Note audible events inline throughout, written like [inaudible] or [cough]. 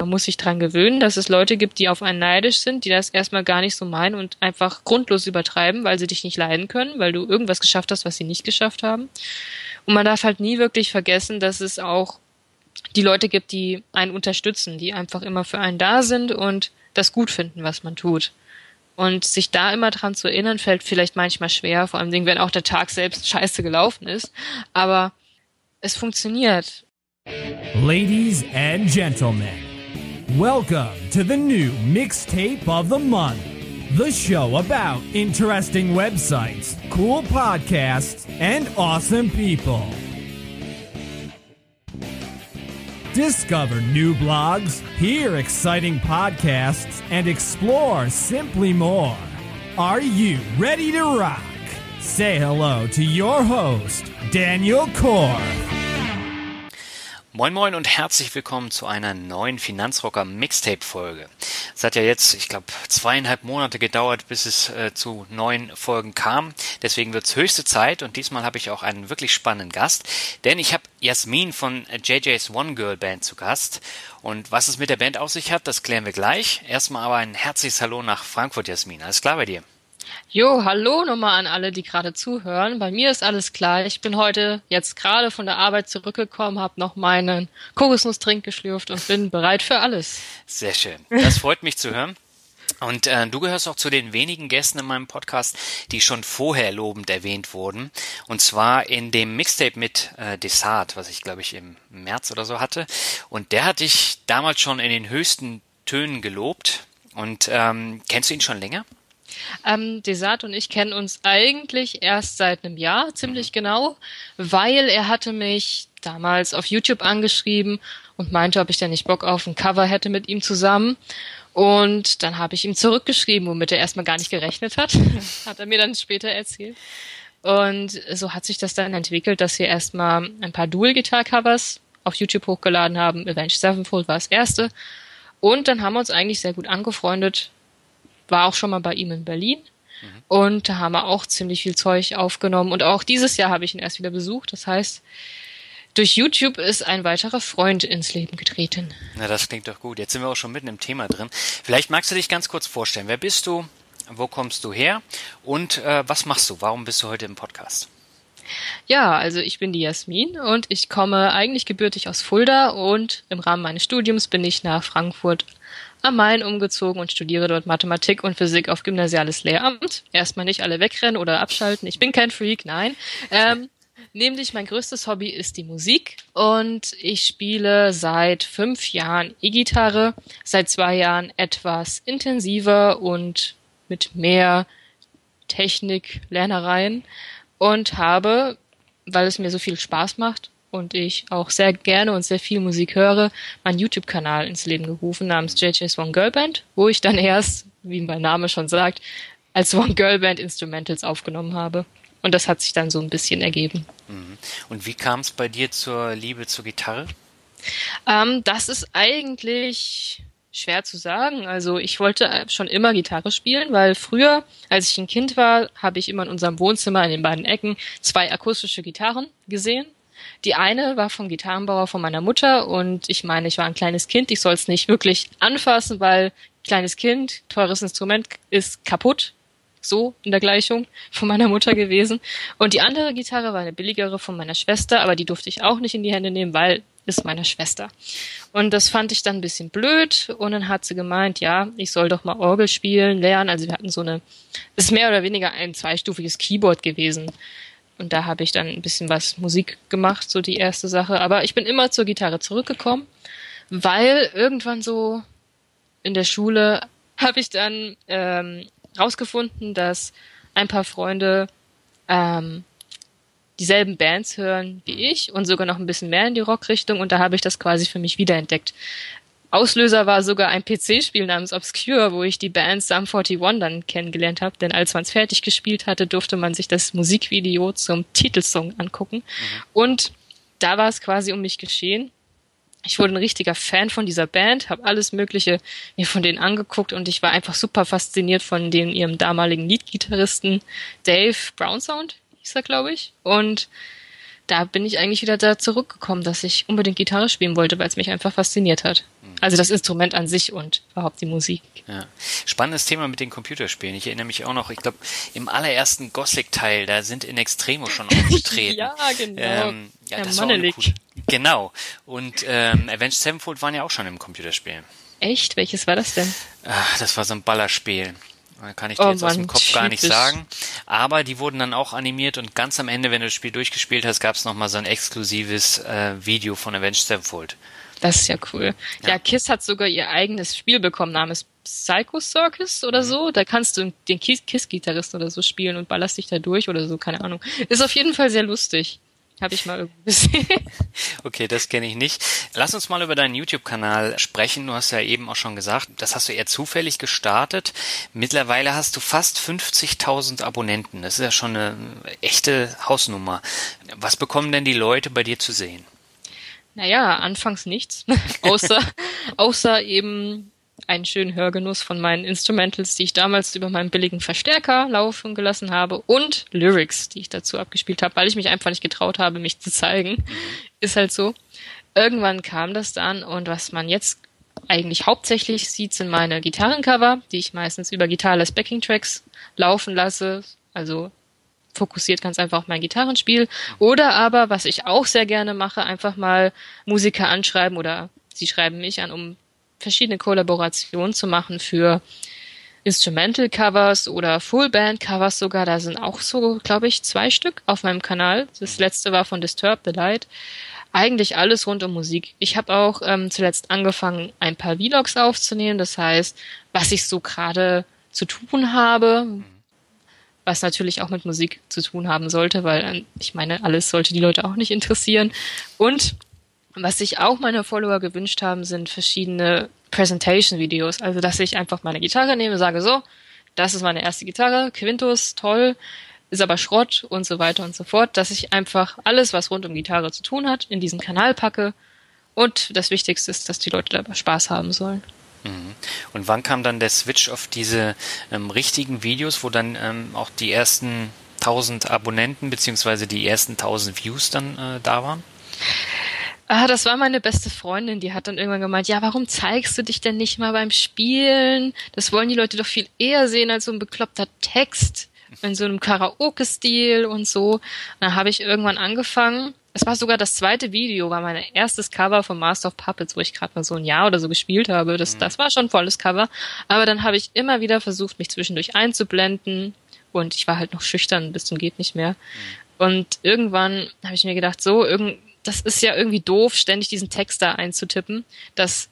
Man muss sich dran gewöhnen, dass es Leute gibt, die auf einen neidisch sind, die das erstmal gar nicht so meinen und einfach grundlos übertreiben, weil sie dich nicht leiden können, weil du irgendwas geschafft hast, was sie nicht geschafft haben. Und man darf halt nie wirklich vergessen, dass es auch die Leute gibt, die einen unterstützen, die einfach immer für einen da sind und das gut finden, was man tut. Und sich da immer dran zu erinnern, fällt vielleicht manchmal schwer, vor allem wenn auch der Tag selbst scheiße gelaufen ist. Aber es funktioniert. Ladies and gentlemen, welcome to the new mixtape of the month. The show about interesting websites, cool podcasts, and awesome people. Discover new blogs, hear exciting podcasts, and explore simply more. Are you ready to rock? Say hello to your host, Daniel Korf. Moin Moin und herzlich willkommen zu einer neuen Finanzrocker Mixtape Folge. Es hat ja jetzt, ich glaube, zweieinhalb Monate gedauert, bis es äh, zu neuen Folgen kam. Deswegen wird es höchste Zeit und diesmal habe ich auch einen wirklich spannenden Gast, denn ich habe Jasmin von JJ's One Girl Band zu Gast. Und was es mit der Band auf sich hat, das klären wir gleich. Erstmal aber ein herzliches Hallo nach Frankfurt, Jasmin. Alles klar bei dir? Jo, hallo nochmal an alle, die gerade zuhören. Bei mir ist alles klar. Ich bin heute jetzt gerade von der Arbeit zurückgekommen, habe noch meinen Kokosnusstrink geschlürft und bin bereit für alles. Sehr schön. Das freut mich zu hören. Und äh, du gehörst auch zu den wenigen Gästen in meinem Podcast, die schon vorher lobend erwähnt wurden. Und zwar in dem Mixtape mit äh, Desart, was ich glaube ich im März oder so hatte. Und der hat dich damals schon in den höchsten Tönen gelobt. Und ähm, kennst du ihn schon länger? Ähm, Desart und ich kennen uns eigentlich erst seit einem Jahr, ziemlich genau, weil er hatte mich damals auf YouTube angeschrieben und meinte, ob ich denn nicht Bock auf ein Cover hätte mit ihm zusammen. Und dann habe ich ihm zurückgeschrieben, womit er erstmal gar nicht gerechnet hat. [laughs] hat er mir dann später erzählt. Und so hat sich das dann entwickelt, dass wir erstmal ein paar Dual-Guitar-Covers auf YouTube hochgeladen haben. Avenged Sevenfold war das erste. Und dann haben wir uns eigentlich sehr gut angefreundet. War auch schon mal bei ihm in Berlin. Und da haben wir auch ziemlich viel Zeug aufgenommen. Und auch dieses Jahr habe ich ihn erst wieder besucht. Das heißt, durch YouTube ist ein weiterer Freund ins Leben getreten. Na, das klingt doch gut. Jetzt sind wir auch schon mitten im Thema drin. Vielleicht magst du dich ganz kurz vorstellen. Wer bist du? Wo kommst du her? Und äh, was machst du? Warum bist du heute im Podcast? Ja, also ich bin die Jasmin und ich komme eigentlich gebürtig aus Fulda und im Rahmen meines Studiums bin ich nach Frankfurt am Main umgezogen und studiere dort Mathematik und Physik auf gymnasiales Lehramt. Erstmal nicht alle wegrennen oder abschalten. Ich bin kein Freak, nein. Ähm, [laughs] nämlich mein größtes Hobby ist die Musik und ich spiele seit fünf Jahren E-Gitarre, seit zwei Jahren etwas intensiver und mit mehr Technik, Lernereien und habe, weil es mir so viel Spaß macht und ich auch sehr gerne und sehr viel Musik höre, meinen YouTube-Kanal ins Leben gerufen namens JJ's One Girl Band, wo ich dann [laughs] erst, wie mein Name schon sagt, als One Girl Band Instrumentals aufgenommen habe. Und das hat sich dann so ein bisschen ergeben. Mhm. Und wie kam es bei dir zur Liebe zur Gitarre? Ähm, das ist eigentlich schwer zu sagen. Also ich wollte schon immer Gitarre spielen, weil früher, als ich ein Kind war, habe ich immer in unserem Wohnzimmer in den beiden Ecken zwei akustische Gitarren gesehen. Die eine war vom Gitarrenbauer von meiner Mutter und ich meine, ich war ein kleines Kind, ich soll es nicht wirklich anfassen, weil kleines Kind, teures Instrument ist kaputt. So in der Gleichung von meiner Mutter gewesen. Und die andere Gitarre war eine billigere von meiner Schwester, aber die durfte ich auch nicht in die Hände nehmen, weil ist meiner Schwester. Und das fand ich dann ein bisschen blöd. Und dann hat sie gemeint, ja, ich soll doch mal Orgel spielen, lernen. Also wir hatten so eine, das ist mehr oder weniger ein zweistufiges Keyboard gewesen. Und da habe ich dann ein bisschen was Musik gemacht, so die erste Sache. Aber ich bin immer zur Gitarre zurückgekommen, weil irgendwann so in der Schule habe ich dann ähm, rausgefunden, dass ein paar Freunde ähm, dieselben Bands hören wie ich und sogar noch ein bisschen mehr in die Rockrichtung und da habe ich das quasi für mich wiederentdeckt. Auslöser war sogar ein PC-Spiel namens Obscure, wo ich die Band Sum 41 dann kennengelernt habe, denn als man es fertig gespielt hatte, durfte man sich das Musikvideo zum Titelsong angucken. Mhm. Und da war es quasi um mich geschehen. Ich wurde ein richtiger Fan von dieser Band, habe alles Mögliche mir von denen angeguckt und ich war einfach super fasziniert von den ihrem damaligen Leadgitarristen Dave Brownsound, hieß er, glaube ich. Und da bin ich eigentlich wieder da zurückgekommen, dass ich unbedingt Gitarre spielen wollte, weil es mich einfach fasziniert hat. Mhm. Also das Instrument an sich und überhaupt die Musik. Ja. Spannendes Thema mit den Computerspielen. Ich erinnere mich auch noch, ich glaube, im allerersten Gothic-Teil, da sind in Extremo schon [laughs] aufgetreten. ja, genau. Ähm, ja, das war cool. Genau. Und ähm, Avenged Sevenfold waren ja auch schon im Computerspiel. Echt? Welches war das denn? Ach, das war so ein Ballerspiel. Kann ich dir oh jetzt Mann, aus dem Kopf typisch. gar nicht sagen. Aber die wurden dann auch animiert und ganz am Ende, wenn du das Spiel durchgespielt hast, gab es nochmal so ein exklusives äh, Video von Avenged Sevenfold. Das ist ja cool. Ja. ja, KISS hat sogar ihr eigenes Spiel bekommen namens Psycho Circus oder mhm. so. Da kannst du den KISS-Gitarrist oder so spielen und ballerst dich da durch oder so, keine Ahnung. Ist auf jeden Fall sehr lustig. Habe ich mal irgendwo gesehen. [laughs] Okay, das kenne ich nicht. Lass uns mal über deinen YouTube-Kanal sprechen. Du hast ja eben auch schon gesagt, das hast du eher zufällig gestartet. Mittlerweile hast du fast 50.000 Abonnenten. Das ist ja schon eine echte Hausnummer. Was bekommen denn die Leute bei dir zu sehen? Naja, anfangs nichts. [laughs] außer, außer eben einen schönen Hörgenuss von meinen Instrumentals, die ich damals über meinen billigen Verstärker laufen gelassen habe und Lyrics, die ich dazu abgespielt habe, weil ich mich einfach nicht getraut habe, mich zu zeigen. Ist halt so. Irgendwann kam das dann und was man jetzt eigentlich hauptsächlich sieht, sind meine Gitarrencover, die ich meistens über Gitarless Backing Tracks laufen lasse. Also fokussiert ganz einfach auf mein Gitarrenspiel. Oder aber, was ich auch sehr gerne mache, einfach mal Musiker anschreiben oder sie schreiben mich an, um verschiedene Kollaborationen zu machen für Instrumental Covers oder Full Band Covers sogar. Da sind auch so, glaube ich, zwei Stück auf meinem Kanal. Das letzte war von Disturb the Light. Eigentlich alles rund um Musik. Ich habe auch ähm, zuletzt angefangen, ein paar Vlogs aufzunehmen. Das heißt, was ich so gerade zu tun habe, was natürlich auch mit Musik zu tun haben sollte, weil ähm, ich meine, alles sollte die Leute auch nicht interessieren. Und was sich auch meine Follower gewünscht haben, sind verschiedene Presentation-Videos. Also, dass ich einfach meine Gitarre nehme, sage so, das ist meine erste Gitarre, Quintus, toll, ist aber Schrott und so weiter und so fort. Dass ich einfach alles, was rund um Gitarre zu tun hat, in diesen Kanal packe. Und das Wichtigste ist, dass die Leute dabei Spaß haben sollen. Mhm. Und wann kam dann der Switch auf diese ähm, richtigen Videos, wo dann ähm, auch die ersten 1000 Abonnenten beziehungsweise die ersten 1000 Views dann äh, da waren? Ah, das war meine beste Freundin, die hat dann irgendwann gemeint, ja, warum zeigst du dich denn nicht mal beim Spielen? Das wollen die Leute doch viel eher sehen als so ein bekloppter Text in so einem Karaoke-Stil und so. Und dann habe ich irgendwann angefangen. Es war sogar das zweite Video, war mein erstes Cover von Master of Puppets, wo ich gerade mal so ein Jahr oder so gespielt habe. Das, das war schon volles Cover. Aber dann habe ich immer wieder versucht, mich zwischendurch einzublenden. Und ich war halt noch schüchtern bis zum geht nicht mehr. Und irgendwann habe ich mir gedacht, so, irgend, das ist ja irgendwie doof, ständig diesen Text da einzutippen. Das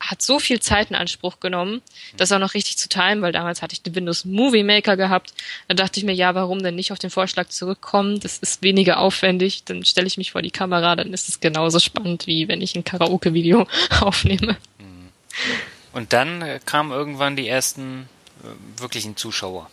hat so viel Zeit in Anspruch genommen, das auch noch richtig zu timen, weil damals hatte ich den Windows Movie Maker gehabt. Da dachte ich mir, ja, warum denn nicht auf den Vorschlag zurückkommen? Das ist weniger aufwendig. Dann stelle ich mich vor die Kamera, dann ist es genauso spannend, wie wenn ich ein Karaoke-Video [laughs] aufnehme. Und dann äh, kamen irgendwann die ersten äh, wirklichen Zuschauer.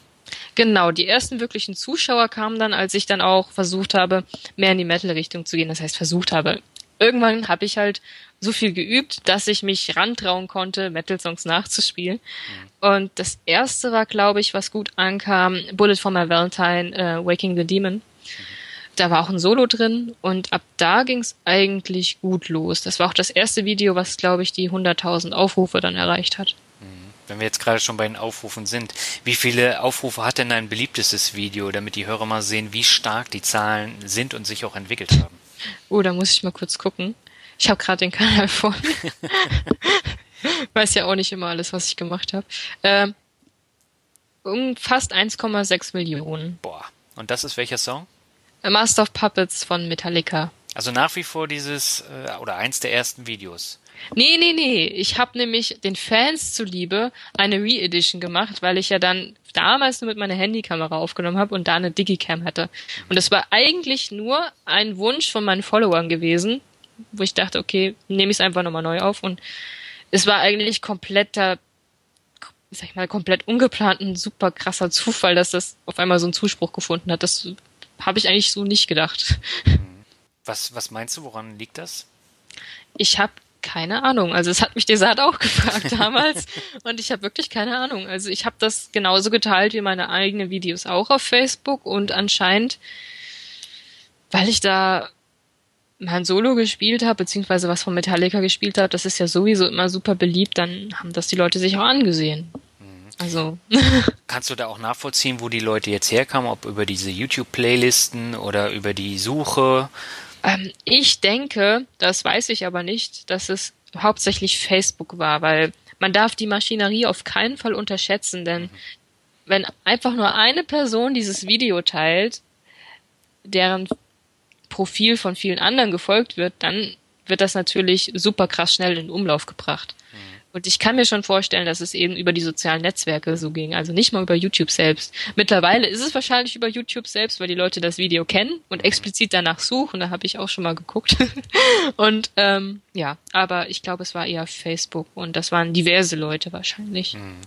Genau, die ersten wirklichen Zuschauer kamen dann, als ich dann auch versucht habe, mehr in die Metal-Richtung zu gehen. Das heißt, versucht habe. Irgendwann habe ich halt so viel geübt, dass ich mich rantrauen konnte, Metal-Songs nachzuspielen. Mhm. Und das erste war, glaube ich, was gut ankam, Bullet for My Valentine, uh, Waking the Demon. Mhm. Da war auch ein Solo drin und ab da ging es eigentlich gut los. Das war auch das erste Video, was, glaube ich, die 100.000 Aufrufe dann erreicht hat wenn wir jetzt gerade schon bei den Aufrufen sind, wie viele Aufrufe hat denn dein beliebtestes Video, damit die Hörer mal sehen, wie stark die Zahlen sind und sich auch entwickelt haben? Oh, da muss ich mal kurz gucken. Ich habe gerade den Kanal [laughs] vor mir. Weiß ja auch nicht immer alles, was ich gemacht habe. Ähm, fast 1,6 Millionen. Boah. Und das ist welcher Song? A Master of Puppets von Metallica. Also nach wie vor dieses äh, oder eins der ersten Videos. Nee, nee, nee. Ich habe nämlich den Fans zuliebe eine Re-Edition gemacht, weil ich ja dann damals nur mit meiner Handykamera aufgenommen habe und da eine Digicam hatte. Und das war eigentlich nur ein Wunsch von meinen Followern gewesen, wo ich dachte, okay, nehme ich es einfach nochmal neu auf. Und es war eigentlich kompletter, sag ich mal, komplett ungeplant ein super krasser Zufall, dass das auf einmal so einen Zuspruch gefunden hat. Das habe ich eigentlich so nicht gedacht. Was, was meinst du, woran liegt das? Ich habe keine Ahnung. Also es hat mich Desart auch [laughs] gefragt damals und ich habe wirklich keine Ahnung. Also ich habe das genauso geteilt wie meine eigenen Videos auch auf Facebook und anscheinend, weil ich da mein Solo gespielt habe, beziehungsweise was von Metallica gespielt habe, das ist ja sowieso immer super beliebt, dann haben das die Leute sich auch angesehen. Also. [laughs] Kannst du da auch nachvollziehen, wo die Leute jetzt herkamen, ob über diese YouTube-Playlisten oder über die Suche? Ähm, ich denke, das weiß ich aber nicht, dass es hauptsächlich Facebook war, weil man darf die Maschinerie auf keinen Fall unterschätzen, denn wenn einfach nur eine Person dieses Video teilt, deren Profil von vielen anderen gefolgt wird, dann wird das natürlich super krass schnell in Umlauf gebracht. Und ich kann mir schon vorstellen, dass es eben über die sozialen Netzwerke so ging, also nicht mal über YouTube selbst. Mittlerweile ist es wahrscheinlich über YouTube selbst, weil die Leute das Video kennen und explizit danach suchen. Da habe ich auch schon mal geguckt. [laughs] und ähm, ja, aber ich glaube, es war eher Facebook und das waren diverse Leute wahrscheinlich. Hm.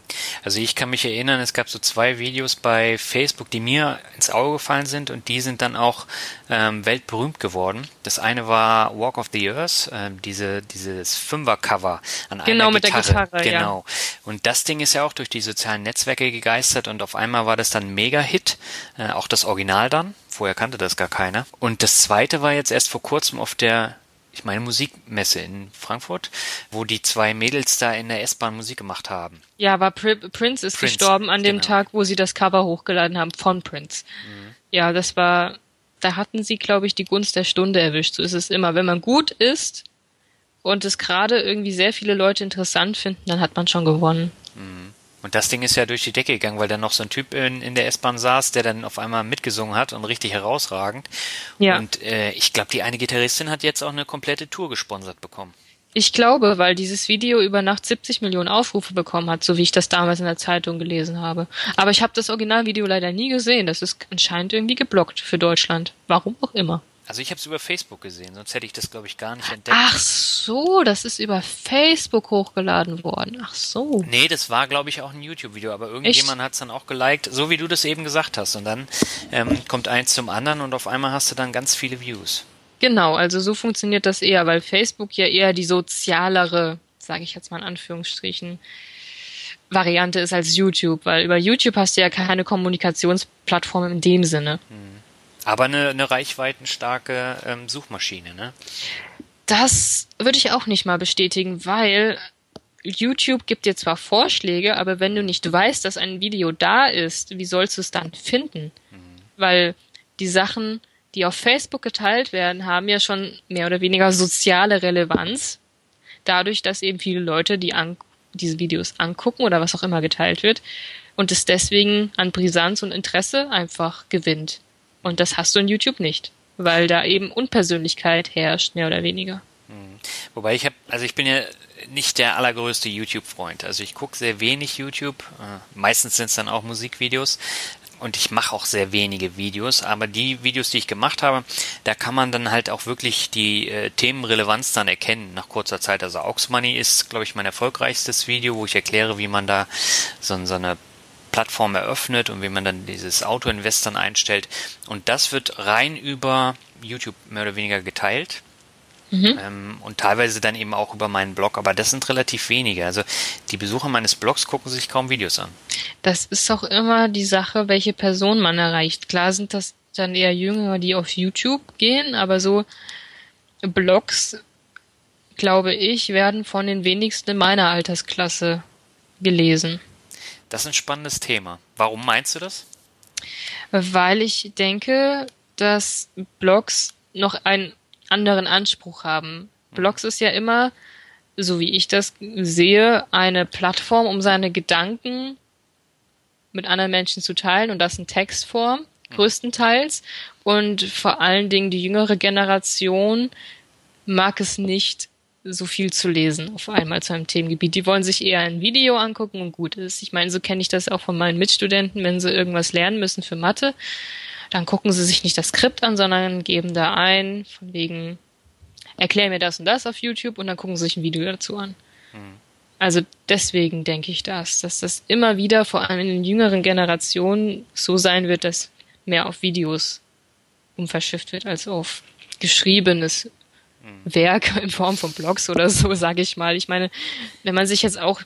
Also ich kann mich erinnern, es gab so zwei Videos bei Facebook, die mir ins Auge gefallen sind und die sind dann auch ähm, weltberühmt geworden. Das eine war Walk of the Earth, ähm, diese dieses Fünfer-Cover an genau. Mit der Gitarre genau. Ja. Und das Ding ist ja auch durch die sozialen Netzwerke gegeistert und auf einmal war das dann ein Mega-Hit, äh, auch das Original dann. Vorher kannte das gar keiner. Und das zweite war jetzt erst vor kurzem auf der ich meine Musikmesse in Frankfurt, wo die zwei Mädels da in der S-Bahn Musik gemacht haben. Ja, aber Prince ist Prince, gestorben an dem genau. Tag, wo sie das Cover hochgeladen haben von Prince. Mhm. Ja, das war, da hatten sie, glaube ich, die Gunst der Stunde erwischt. So ist es immer. Wenn man gut ist und es gerade irgendwie sehr viele Leute interessant finden, dann hat man schon gewonnen. Mhm. Und das Ding ist ja durch die Decke gegangen, weil da noch so ein Typ in, in der S-Bahn saß, der dann auf einmal mitgesungen hat und richtig herausragend. Ja. Und äh, ich glaube, die eine Gitarristin hat jetzt auch eine komplette Tour gesponsert bekommen. Ich glaube, weil dieses Video über Nacht 70 Millionen Aufrufe bekommen hat, so wie ich das damals in der Zeitung gelesen habe. Aber ich habe das Originalvideo leider nie gesehen. Das ist anscheinend irgendwie geblockt für Deutschland. Warum auch immer. Also ich habe es über Facebook gesehen, sonst hätte ich das, glaube ich, gar nicht entdeckt. Ach so, das ist über Facebook hochgeladen worden. Ach so. Nee, das war, glaube ich, auch ein YouTube-Video, aber irgendjemand hat es dann auch geliked, so wie du das eben gesagt hast. Und dann ähm, kommt eins zum anderen und auf einmal hast du dann ganz viele Views. Genau, also so funktioniert das eher, weil Facebook ja eher die sozialere, sage ich jetzt mal in Anführungsstrichen, Variante ist als YouTube, weil über YouTube hast du ja keine Kommunikationsplattform in dem Sinne. Hm. Aber eine, eine reichweitenstarke ähm, Suchmaschine, ne? Das würde ich auch nicht mal bestätigen, weil YouTube gibt dir zwar Vorschläge, aber wenn du nicht weißt, dass ein Video da ist, wie sollst du es dann finden? Mhm. Weil die Sachen, die auf Facebook geteilt werden, haben ja schon mehr oder weniger soziale Relevanz. Dadurch, dass eben viele Leute die an, diese Videos angucken oder was auch immer geteilt wird und es deswegen an Brisanz und Interesse einfach gewinnt. Und das hast du in YouTube nicht, weil da eben Unpersönlichkeit herrscht, mehr oder weniger. Hm. Wobei ich habe, also ich bin ja nicht der allergrößte YouTube-Freund. Also ich gucke sehr wenig YouTube. Äh, meistens sind es dann auch Musikvideos. Und ich mache auch sehr wenige Videos, aber die Videos, die ich gemacht habe, da kann man dann halt auch wirklich die äh, Themenrelevanz dann erkennen nach kurzer Zeit. Also Aux Money ist, glaube ich, mein erfolgreichstes Video, wo ich erkläre, wie man da so, so eine Plattform eröffnet und wie man dann dieses Auto-Investern einstellt. Und das wird rein über YouTube mehr oder weniger geteilt. Mhm. Ähm, und teilweise dann eben auch über meinen Blog, aber das sind relativ wenige. Also die Besucher meines Blogs gucken sich kaum Videos an. Das ist auch immer die Sache, welche Person man erreicht. Klar sind das dann eher Jüngere, die auf YouTube gehen, aber so Blogs, glaube ich, werden von den wenigsten in meiner Altersklasse gelesen. Das ist ein spannendes Thema. Warum meinst du das? Weil ich denke, dass Blogs noch einen anderen Anspruch haben. Blogs ist ja immer, so wie ich das sehe, eine Plattform, um seine Gedanken mit anderen Menschen zu teilen und das in Textform. größtenteils. Und vor allen Dingen die jüngere Generation mag es nicht, so viel zu lesen auf einmal zu einem Themengebiet. Die wollen sich eher ein Video angucken und gut ist. Ich meine, so kenne ich das auch von meinen Mitstudenten, wenn sie irgendwas lernen müssen für Mathe, dann gucken sie sich nicht das Skript an, sondern geben da ein, von wegen, erklär mir das und das auf YouTube und dann gucken sie sich ein Video dazu an. Mhm. Also deswegen denke ich das, dass das immer wieder, vor allem in den jüngeren Generationen, so sein wird, dass mehr auf Videos umverschifft wird als auf geschriebenes Werk [laughs] in Form von Blogs oder so, sage ich mal. Ich meine, wenn man sich jetzt auch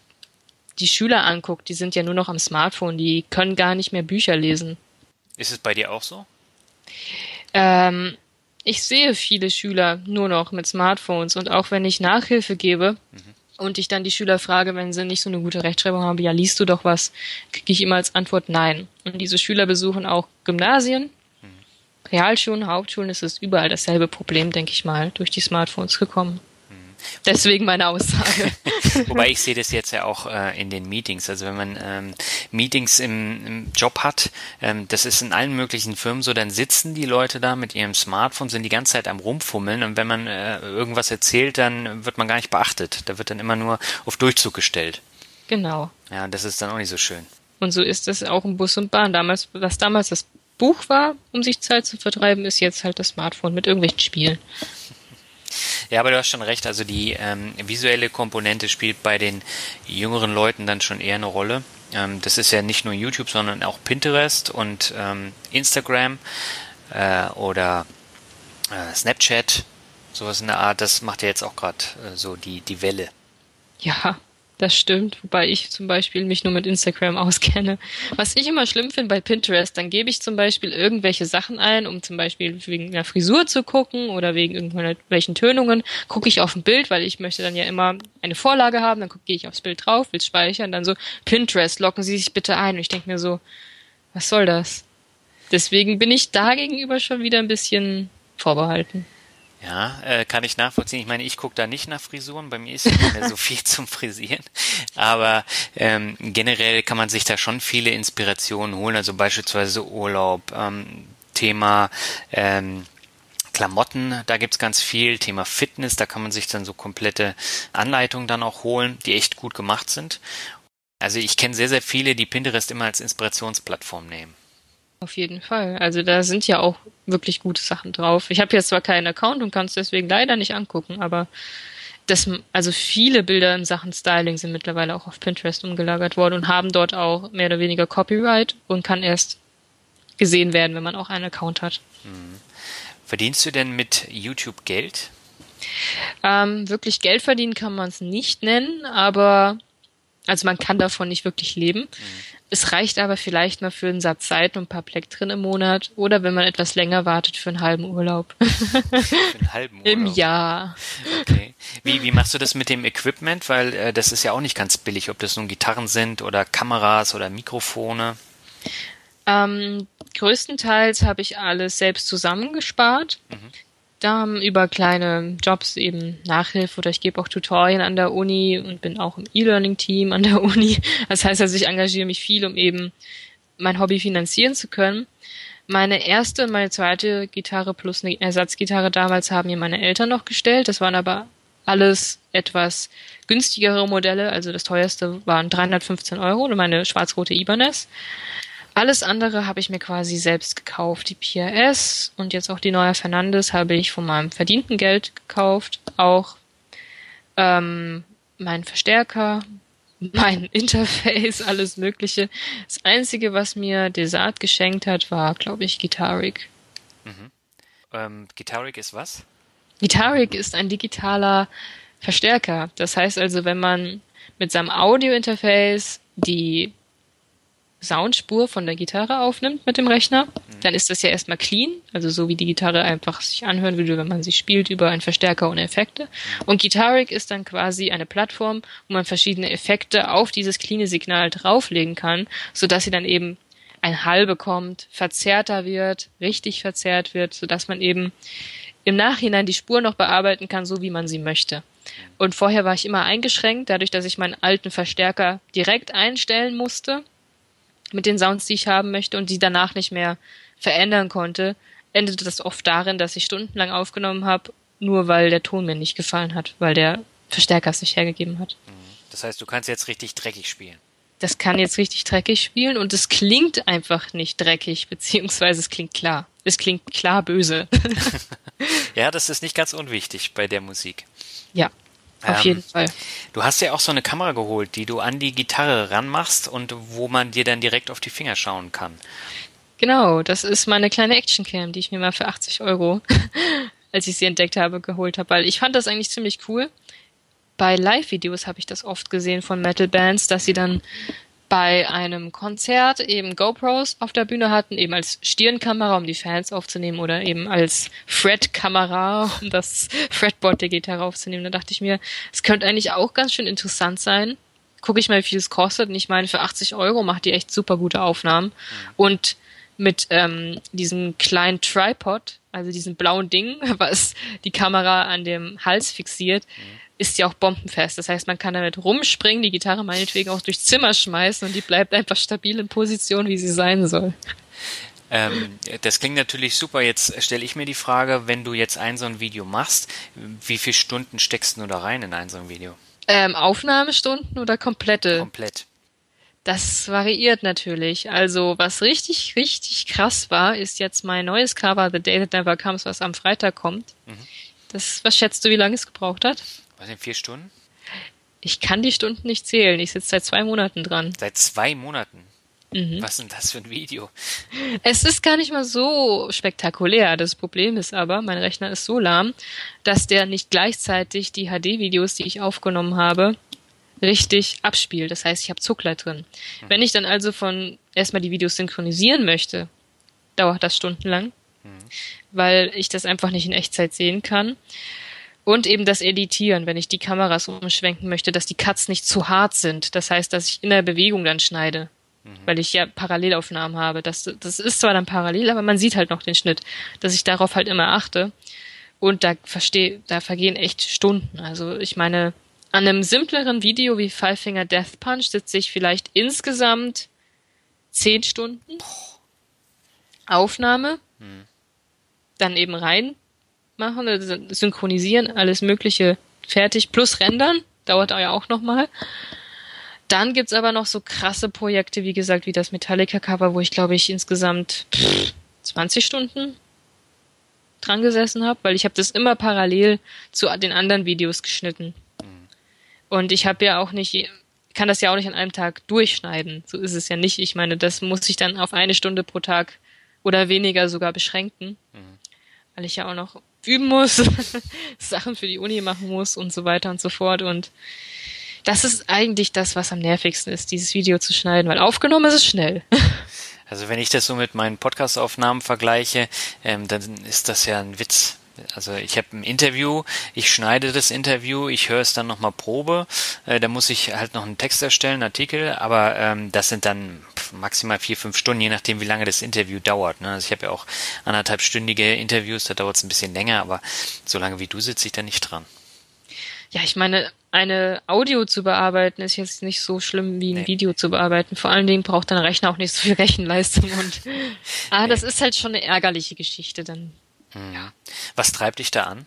die Schüler anguckt, die sind ja nur noch am Smartphone, die können gar nicht mehr Bücher lesen. Ist es bei dir auch so? Ähm, ich sehe viele Schüler nur noch mit Smartphones und auch wenn ich Nachhilfe gebe mhm. und ich dann die Schüler frage, wenn sie nicht so eine gute Rechtschreibung haben, ja, liest du doch was, kriege ich immer als Antwort nein. Und diese Schüler besuchen auch Gymnasien Realschulen, Hauptschulen ist es überall dasselbe Problem, denke ich mal, durch die Smartphones gekommen. Deswegen meine Aussage. [laughs] Wobei ich sehe das jetzt ja auch äh, in den Meetings. Also wenn man ähm, Meetings im, im Job hat, ähm, das ist in allen möglichen Firmen so, dann sitzen die Leute da mit ihrem Smartphone, sind die ganze Zeit am Rumfummeln und wenn man äh, irgendwas erzählt, dann wird man gar nicht beachtet. Da wird dann immer nur auf Durchzug gestellt. Genau. Ja, das ist dann auch nicht so schön. Und so ist es auch im Bus und Bahn. Damals, was damals das Buch war, um sich Zeit zu vertreiben, ist jetzt halt das Smartphone mit irgendwelchen Spielen. Ja, aber du hast schon recht. Also die ähm, visuelle Komponente spielt bei den jüngeren Leuten dann schon eher eine Rolle. Ähm, das ist ja nicht nur YouTube, sondern auch Pinterest und ähm, Instagram äh, oder äh, Snapchat, sowas in der Art. Das macht ja jetzt auch gerade äh, so die die Welle. Ja, das stimmt, wobei ich zum Beispiel mich nur mit Instagram [laughs] auskenne. Was ich immer schlimm finde bei Pinterest, dann gebe ich zum Beispiel irgendwelche Sachen ein, um zum Beispiel wegen einer Frisur zu gucken oder wegen irgendwelchen Tönungen, gucke ich auf ein Bild, weil ich möchte dann ja immer eine Vorlage haben, dann gehe ich aufs Bild drauf, will speichern, dann so, Pinterest, locken Sie sich bitte ein. Und ich denke mir so, was soll das? Deswegen bin ich da gegenüber schon wieder ein bisschen vorbehalten. Ja, äh, kann ich nachvollziehen. Ich meine, ich gucke da nicht nach Frisuren, bei mir ist nicht mehr so viel zum Frisieren. Aber ähm, generell kann man sich da schon viele Inspirationen holen, also beispielsweise Urlaub, ähm, Thema ähm, Klamotten, da gibt's ganz viel, Thema Fitness, da kann man sich dann so komplette Anleitungen dann auch holen, die echt gut gemacht sind. Also ich kenne sehr, sehr viele, die Pinterest immer als Inspirationsplattform nehmen. Auf jeden Fall. Also da sind ja auch wirklich gute Sachen drauf. Ich habe jetzt zwar keinen Account und kann es deswegen leider nicht angucken, aber das, also viele Bilder in Sachen Styling sind mittlerweile auch auf Pinterest umgelagert worden und haben dort auch mehr oder weniger Copyright und kann erst gesehen werden, wenn man auch einen Account hat. Mhm. Verdienst du denn mit YouTube Geld? Ähm, wirklich Geld verdienen kann man es nicht nennen, aber also man kann davon nicht wirklich leben. Mhm. Es reicht aber vielleicht mal für einen Satz Zeit und ein paar Pleck drin im Monat oder wenn man etwas länger wartet für einen halben Urlaub. [laughs] für einen halben Urlaub? Im Jahr. Okay. Wie, wie machst du das mit dem Equipment? Weil äh, das ist ja auch nicht ganz billig, ob das nun Gitarren sind oder Kameras oder Mikrofone. Ähm, größtenteils habe ich alles selbst zusammengespart. Mhm da über kleine Jobs eben Nachhilfe oder ich gebe auch Tutorien an der Uni und bin auch im E-Learning-Team an der [laughs] Uni. Das heißt also, ich engagiere mich viel, um eben mein Hobby finanzieren zu können. Meine erste und meine zweite Gitarre plus eine Ersatzgitarre damals haben mir meine Eltern noch gestellt. Das waren aber alles etwas günstigere Modelle. Also das teuerste waren 315 Euro, meine schwarz-rote Ibanez. Alles andere habe ich mir quasi selbst gekauft. Die PRS und jetzt auch die neue Fernandes habe ich von meinem verdienten Geld gekauft. Auch ähm, mein Verstärker, [laughs] mein Interface, alles Mögliche. Das Einzige, was mir Desart geschenkt hat, war, glaube ich, Guitaric. Mhm. Ähm, Guitaric ist was? Guitaric ist ein digitaler Verstärker. Das heißt also, wenn man mit seinem Audio-Interface die Soundspur von der Gitarre aufnimmt mit dem Rechner, mhm. dann ist das ja erstmal clean, also so wie die Gitarre einfach sich anhören würde, wenn man sie spielt über einen Verstärker und Effekte. Mhm. Und Guitaric ist dann quasi eine Plattform, wo man verschiedene Effekte auf dieses cleane Signal drauflegen kann, sodass sie dann eben ein Hall bekommt, verzerrter wird, richtig verzerrt wird, sodass man eben im Nachhinein die Spur noch bearbeiten kann, so wie man sie möchte. Und vorher war ich immer eingeschränkt, dadurch, dass ich meinen alten Verstärker direkt einstellen musste mit den Sounds, die ich haben möchte und die danach nicht mehr verändern konnte, endete das oft darin, dass ich stundenlang aufgenommen habe, nur weil der Ton mir nicht gefallen hat, weil der Verstärker es nicht hergegeben hat. Mhm. Das heißt, du kannst jetzt richtig dreckig spielen. Das kann jetzt richtig dreckig spielen und es klingt einfach nicht dreckig, beziehungsweise es klingt klar. Es klingt klar böse. [laughs] ja, das ist nicht ganz unwichtig bei der Musik. Ja, auf ähm, jeden Fall. Du hast ja auch so eine Kamera geholt, die du an die Gitarre ranmachst und wo man dir dann direkt auf die Finger schauen kann. Genau, das ist meine kleine Actioncam, die ich mir mal für 80 Euro, [laughs] als ich sie entdeckt habe, geholt habe, weil ich fand das eigentlich ziemlich cool. Bei Live-Videos habe ich das oft gesehen von Metal-Bands, dass sie dann bei einem Konzert eben GoPros auf der Bühne hatten, eben als Stirnkamera, um die Fans aufzunehmen oder eben als Fret-Kamera, um das Fretboard der Gitarre aufzunehmen. Da dachte ich mir, es könnte eigentlich auch ganz schön interessant sein. Gucke ich mal, wie viel es kostet. Und ich meine, für 80 Euro macht die echt super gute Aufnahmen. Und mit ähm, diesem kleinen Tripod, also diesem blauen Ding, [laughs] was die Kamera an dem Hals fixiert, mhm ist sie auch bombenfest. Das heißt, man kann damit rumspringen, die Gitarre meinetwegen auch durchs Zimmer schmeißen und die bleibt einfach stabil in Position, wie sie sein soll. Ähm, das klingt natürlich super. Jetzt stelle ich mir die Frage, wenn du jetzt ein so ein Video machst, wie viele Stunden steckst du da rein in ein so ein Video? Ähm, Aufnahmestunden oder komplette? Komplett. Das variiert natürlich. Also was richtig, richtig krass war, ist jetzt mein neues Cover, The Day That Never Comes, was am Freitag kommt. Mhm. Das, was schätzt du, wie lange es gebraucht hat? Was sind vier Stunden? Ich kann die Stunden nicht zählen. Ich sitze seit zwei Monaten dran. Seit zwei Monaten? Mhm. Was ist denn das für ein Video? [laughs] Es ist gar nicht mal so spektakulär. Das Problem ist aber, mein Rechner ist so lahm, dass der nicht gleichzeitig die HD-Videos, die ich aufgenommen habe, richtig abspielt. Das heißt, ich habe Zuckler drin. Mhm. Wenn ich dann also von erstmal die Videos synchronisieren möchte, dauert das stundenlang, mhm. weil ich das einfach nicht in Echtzeit sehen kann. Und eben das Editieren, wenn ich die Kameras umschwenken möchte, dass die Cuts nicht zu hart sind. Das heißt, dass ich in der Bewegung dann schneide. Mhm. Weil ich ja Parallelaufnahmen habe. Das, das ist zwar dann parallel, aber man sieht halt noch den Schnitt. Dass ich darauf halt immer achte. Und da verstehe, da vergehen echt Stunden. Also ich meine, an einem simpleren Video wie Five Finger Death Punch sitze ich vielleicht insgesamt zehn Stunden. Aufnahme. Dann eben rein machen, also synchronisieren, alles Mögliche fertig, plus rendern, dauert ja auch nochmal. Dann gibt's aber noch so krasse Projekte, wie gesagt, wie das Metallica-Cover, wo ich glaube ich insgesamt pff, 20 Stunden dran gesessen habe, weil ich habe das immer parallel zu den anderen Videos geschnitten. Und ich habe ja auch nicht, kann das ja auch nicht an einem Tag durchschneiden. So ist es ja nicht. Ich meine, das muss ich dann auf eine Stunde pro Tag oder weniger sogar beschränken, mhm. weil ich ja auch noch üben muss, [laughs] Sachen für die Uni machen muss und so weiter und so fort. Und das ist eigentlich das, was am nervigsten ist, dieses Video zu schneiden, weil aufgenommen ist es schnell. [laughs] Also wenn ich das so mit meinen Podcast-Aufnahmen vergleiche, ähm, dann ist das ja ein Witz. Also ich habe ein Interview, ich schneide das Interview, ich höre es dann nochmal Probe, äh, da muss ich halt noch einen Text erstellen, einen Artikel, aber ähm, das sind dann maximal vier, fünf Stunden, je nachdem, wie lange das Interview dauert. Ne? Also ich habe ja auch anderthalbstündige Interviews, da dauert es ein bisschen länger, aber so lange wie du sitze ich da nicht dran. Ja, ich meine, eine Audio zu bearbeiten ist jetzt nicht so schlimm wie ein nee. Video zu bearbeiten. Vor allen Dingen braucht dein Rechner auch nicht so viel Rechenleistung und [laughs] ah, nee. das ist halt schon eine ärgerliche Geschichte dann. Mhm. Ja. Was treibt dich da an?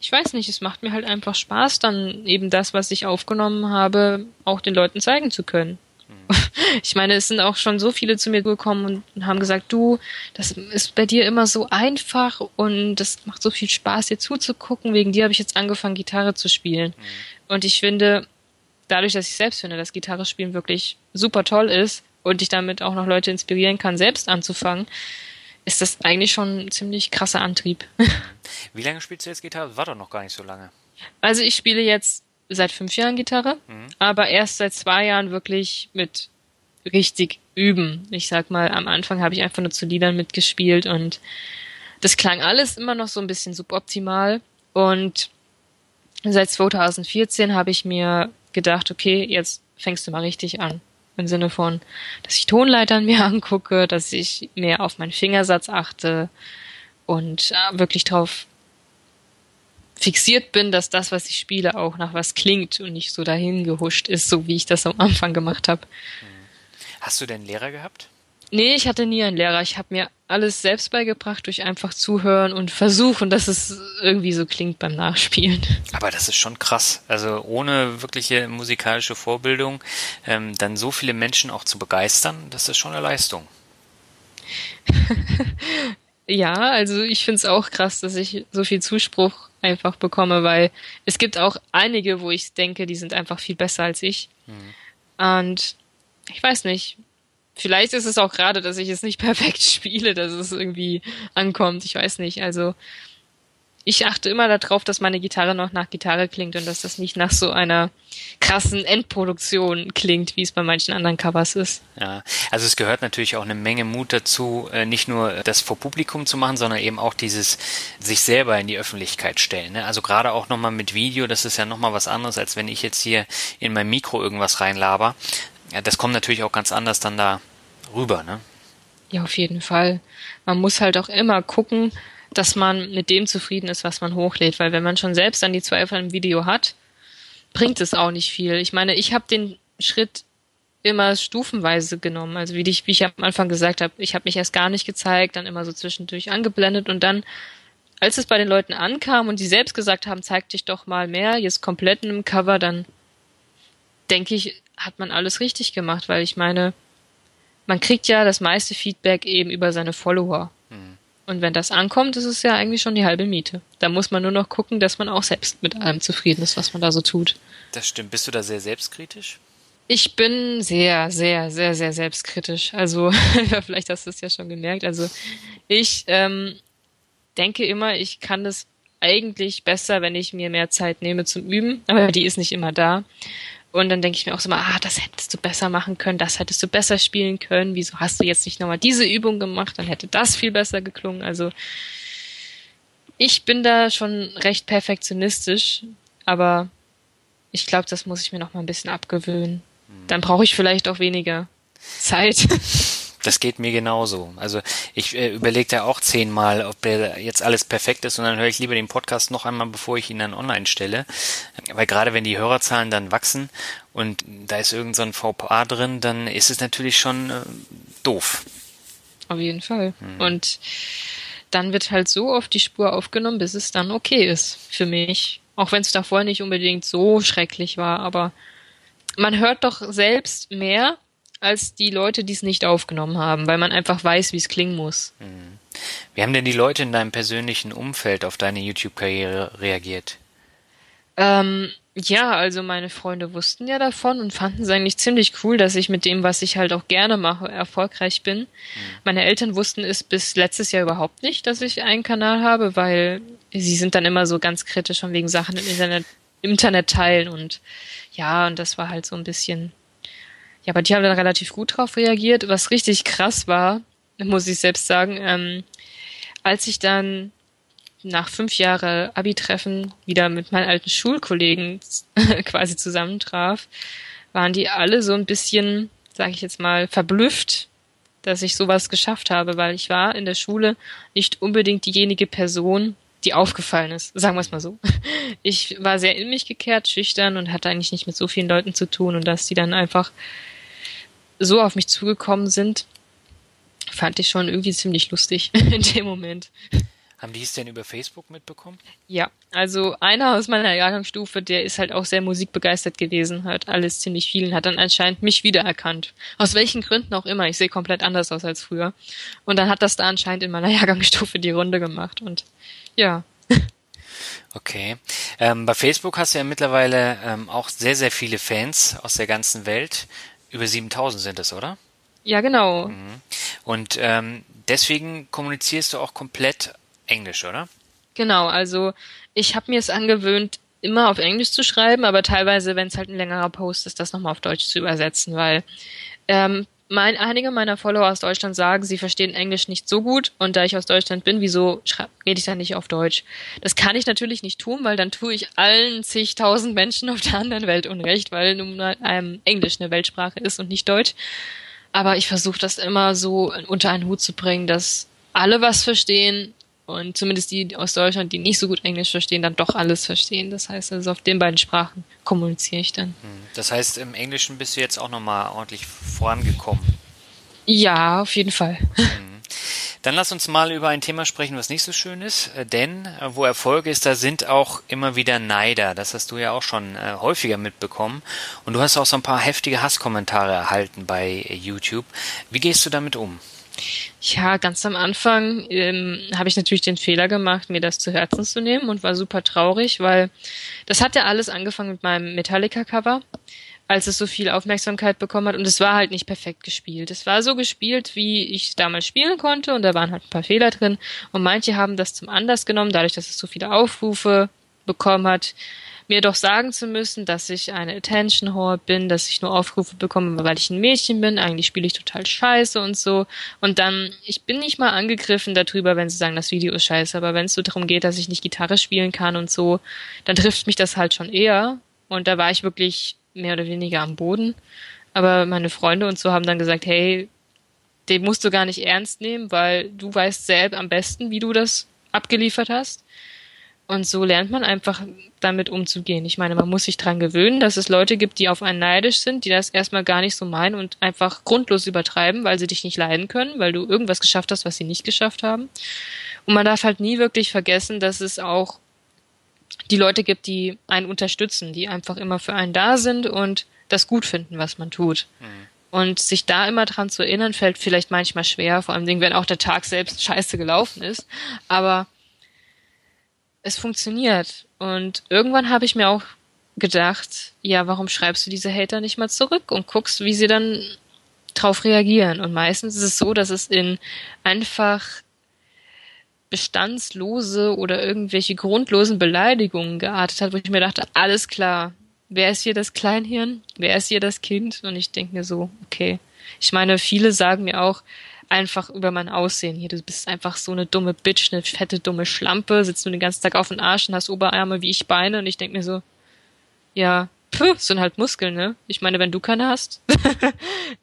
Ich weiß nicht, es macht mir halt einfach Spaß, dann eben das, was ich aufgenommen habe, auch den Leuten zeigen zu können. Mhm. [laughs] Ich meine, es sind auch schon so viele zu mir gekommen und haben gesagt, du, das ist bei dir immer so einfach und das macht so viel Spaß, dir zuzugucken. Wegen dir habe ich jetzt angefangen, Gitarre zu spielen. Mhm. Und ich finde, dadurch, dass ich selbst finde, dass Gitarre spielen wirklich super toll ist und ich damit auch noch Leute inspirieren kann, selbst anzufangen, ist das eigentlich schon ein ziemlich krasser Antrieb. [laughs] Wie lange spielst du jetzt Gitarre? War doch noch gar nicht so lange. Also ich spiele jetzt seit fünf Jahren Gitarre, mhm. aber erst seit zwei Jahren wirklich mit richtig üben. Ich sag mal, am Anfang habe ich einfach nur zu Liedern mitgespielt und das klang alles immer noch so ein bisschen suboptimal. Und seit 2014 habe ich mir gedacht, okay, jetzt fängst du mal richtig an im Sinne von, dass ich Tonleitern [laughs] mir angucke, dass ich mehr auf meinen Fingersatz achte und äh, wirklich darauf fixiert bin, dass das, was ich spiele, auch nach was klingt und nicht so dahin gehuscht ist, so wie ich das am Anfang gemacht habe. Hast du denn Lehrer gehabt? Nee, ich hatte nie einen Lehrer. Ich habe mir alles selbst beigebracht durch einfach zuhören und versuchen, dass es irgendwie so klingt beim Nachspielen. Aber das ist schon krass. Also ohne wirkliche musikalische Vorbildung ähm, dann so viele Menschen auch zu begeistern, das ist schon eine Leistung. [laughs] ja, also ich finde es auch krass, dass ich so viel Zuspruch einfach bekomme, weil es gibt auch einige, wo ich denke, die sind einfach viel besser als ich. Mhm. Und ich weiß nicht, vielleicht ist es auch gerade, dass ich es nicht [laughs] perfekt spiele, dass es irgendwie ankommt. Ich weiß nicht. Also ich achte immer darauf, dass meine Gitarre noch nach Gitarre klingt und dass das nicht nach so einer krassen Endproduktion klingt, wie es bei manchen anderen Covers ist. Ja, also es gehört natürlich auch eine Menge Mut dazu, äh, nicht nur das vor Publikum zu machen, sondern eben auch dieses sich selber in die Öffentlichkeit stellen. Ne? Also gerade auch nochmal mit Video, das ist ja nochmal was anderes, als wenn ich jetzt hier in mein Mikro irgendwas reinlaber. Ja, das kommt natürlich auch ganz anders dann da rüber, ne? Ja, auf jeden Fall. Man muss halt auch immer gucken, dass man mit dem zufrieden ist, was man hochlädt, weil wenn man schon selbst dann die Zweifel im Video hat, bringt es auch nicht viel. Ich meine, ich habe den Schritt immer stufenweise genommen. Also wie ich, wie ich am Anfang gesagt habe, ich habe mich erst gar nicht gezeigt, dann immer so zwischendurch angeblendet und dann, als es bei den Leuten ankam und die selbst gesagt haben, zeig dich doch mal mehr, jetzt komplett in einem Cover, dann denke ich, hat man alles richtig gemacht, weil ich meine, man kriegt ja das meiste Feedback eben über seine Follower. Und wenn das ankommt, ist es ja eigentlich schon die halbe Miete. Da muss man nur noch gucken, dass man auch selbst mit allem zufrieden ist, was man da so tut. Das stimmt. Bist du da sehr selbstkritisch? Ich bin sehr, sehr, sehr, sehr selbstkritisch. Also, [laughs] vielleicht hast du es ja schon gemerkt. Also, ich ähm, denke immer, ich kann das eigentlich besser, wenn ich mir mehr Zeit nehme zum Üben, aber die ist nicht immer da. Und dann denke ich mir auch so mal, ah, das hättest du besser machen können, das hättest du besser spielen können. Wieso hast du jetzt nicht nochmal diese Übung gemacht? Dann hätte das viel besser geklungen. Also ich bin da schon recht perfektionistisch, aber ich glaube, das muss ich mir noch mal ein bisschen abgewöhnen. Dann brauche ich vielleicht auch weniger Zeit. [laughs] Das geht mir genauso. Also ich äh, überlege da auch zehnmal, ob der jetzt alles perfekt ist und dann höre ich lieber den Podcast noch einmal, bevor ich ihn dann online stelle. Weil gerade wenn die Hörerzahlen dann wachsen und da ist irgend so ein VPA drin, dann ist es natürlich schon äh, doof. Auf jeden Fall. Mhm. Und dann wird halt so oft die Spur aufgenommen, bis es dann okay ist für mich. Auch wenn es davor nicht unbedingt so schrecklich war, aber man hört doch selbst mehr, als die Leute, die es nicht aufgenommen haben, weil man einfach weiß, wie es klingen muss. Mhm. Wie haben denn die Leute in deinem persönlichen Umfeld auf deine YouTube-Karriere reagiert? Ähm, ja, also meine Freunde wussten ja davon und fanden es eigentlich ziemlich cool, dass ich mit dem, was ich halt auch gerne mache, erfolgreich bin. Mhm. Meine Eltern wussten es bis letztes Jahr überhaupt nicht, dass ich einen Kanal habe, weil sie sind dann immer so ganz kritisch von wegen Sachen im Internet, im Internet teilen und ja, und das war halt so ein bisschen ja, aber die haben dann relativ gut drauf reagiert. Was richtig krass war, muss ich selbst sagen, ähm, als ich dann nach fünf Jahre Abi-Treffen wieder mit meinen alten Schulkollegen [laughs] quasi zusammentraf, waren die alle so ein bisschen, sage ich jetzt mal, verblüfft, dass ich sowas geschafft habe, weil ich war in der Schule nicht unbedingt diejenige Person, die aufgefallen ist. Sagen wir es mal so. [laughs] Ich war sehr in mich gekehrt, schüchtern und hatte eigentlich nicht mit so vielen Leuten zu tun und dass die dann einfach so auf mich zugekommen sind, fand ich schon irgendwie ziemlich lustig [laughs] in dem Moment. Haben die es denn über Facebook mitbekommen? Ja, also einer aus meiner Jahrgangsstufe, der ist halt auch sehr musikbegeistert gewesen, hat alles ziemlich viel und hat dann anscheinend mich wiedererkannt. Aus welchen Gründen auch immer. Ich sehe komplett anders aus als früher. Und dann hat das da anscheinend in meiner [laughs] Jahrgangsstufe die Runde gemacht und ja. Okay. Ähm, bei Facebook hast du ja mittlerweile ähm, auch sehr, sehr viele Fans aus der ganzen Welt. Über 7000 sind es, oder? Ja, genau. Mhm. Und ähm, deswegen kommunizierst du auch komplett Englisch, oder? Genau, also ich habe mir es angewöhnt, immer auf Englisch zu schreiben, aber teilweise, wenn es halt ein längerer Post ist, das nochmal auf Deutsch zu übersetzen, weil ähm, mein, einige meiner Follower aus Deutschland sagen, sie verstehen Englisch nicht so gut und da ich aus Deutschland bin, wieso rede ich dann nicht auf Deutsch? Das kann ich natürlich nicht tun, weil dann tue ich allen zigtausend Menschen auf der anderen Welt Unrecht, weil nun ähm, Englisch eine Weltsprache ist und nicht Deutsch. Aber ich versuche das immer so unter einen Hut zu bringen, dass alle was verstehen und zumindest die aus Deutschland, die nicht so gut Englisch verstehen, dann doch alles verstehen. Das heißt also auf den beiden Sprachen kommuniziere ich dann. Hm. Das heißt, im Englischen bist du jetzt auch nochmal ordentlich vorangekommen. Ja, auf jeden Fall. [laughs] Dann lass uns mal über ein Thema sprechen, was nicht so schön ist, äh, denn äh, wo Erfolg ist, da sind auch immer wieder Neider. Das hast du ja auch schon äh, häufiger mitbekommen. Und du hast auch so ein paar heftige Hasskommentare erhalten bei YouTube. Wie gehst du damit um? Ja, ganz am Anfang ähm, habe ich natürlich den Fehler gemacht, mir das zu Herzen zu nehmen und war super traurig, weil das hat ja alles angefangen mit meinem Metallica-Cover als es so viel Aufmerksamkeit bekommen hat. Und es war halt nicht perfekt gespielt. Es war so gespielt, wie ich damals spielen konnte. Und da waren halt ein paar Fehler drin. Und manche haben das zum Anlass genommen, dadurch, dass es so viele Aufrufe bekommen hat, mir doch sagen zu müssen, dass ich eine Attention Whore bin, dass ich nur Aufrufe bekomme, weil ich ein Mädchen bin. Eigentlich spiele ich total scheiße und so. Und dann, ich bin nicht mal angegriffen darüber, wenn sie sagen, das Video ist scheiße. Aber wenn es so darum geht, dass ich nicht Gitarre spielen kann und so, dann trifft mich das halt schon eher. Und da war ich wirklich mehr oder weniger am Boden. Aber meine Freunde und so haben dann gesagt, hey, den musst du gar nicht ernst nehmen, weil du weißt selbst am besten, wie du das abgeliefert hast. Und so lernt man einfach damit umzugehen. Ich meine, man muss sich dran gewöhnen, dass es Leute gibt, die auf einen neidisch sind, die das erstmal gar nicht so meinen und einfach grundlos übertreiben, weil sie dich nicht leiden können, weil du irgendwas geschafft hast, was sie nicht geschafft haben. Und man darf halt nie wirklich vergessen, dass es auch die Leute gibt, die einen unterstützen, die einfach immer für einen da sind und das gut finden, was man tut. Mhm. Und sich da immer dran zu erinnern, fällt vielleicht manchmal schwer, vor allem wenn auch der Tag selbst scheiße gelaufen ist. Aber es funktioniert. Und irgendwann habe ich mir auch gedacht, ja, warum schreibst du diese Hater nicht mal zurück und guckst, wie sie dann drauf reagieren? Und meistens ist es so, dass es in einfach bestandslose oder irgendwelche grundlosen Beleidigungen geartet hat, wo ich mir dachte, alles klar, wer ist hier das Kleinhirn? Wer ist hier das Kind? Und ich denke mir so, okay. Ich meine, viele sagen mir auch einfach über mein Aussehen hier, du bist einfach so eine dumme Bitch, eine fette, dumme Schlampe, sitzt nur den ganzen Tag auf den Arsch und hast Oberarme wie ich Beine und ich denke mir so, ja, puh, sind halt Muskeln, ne? Ich meine, wenn du keine hast. [laughs]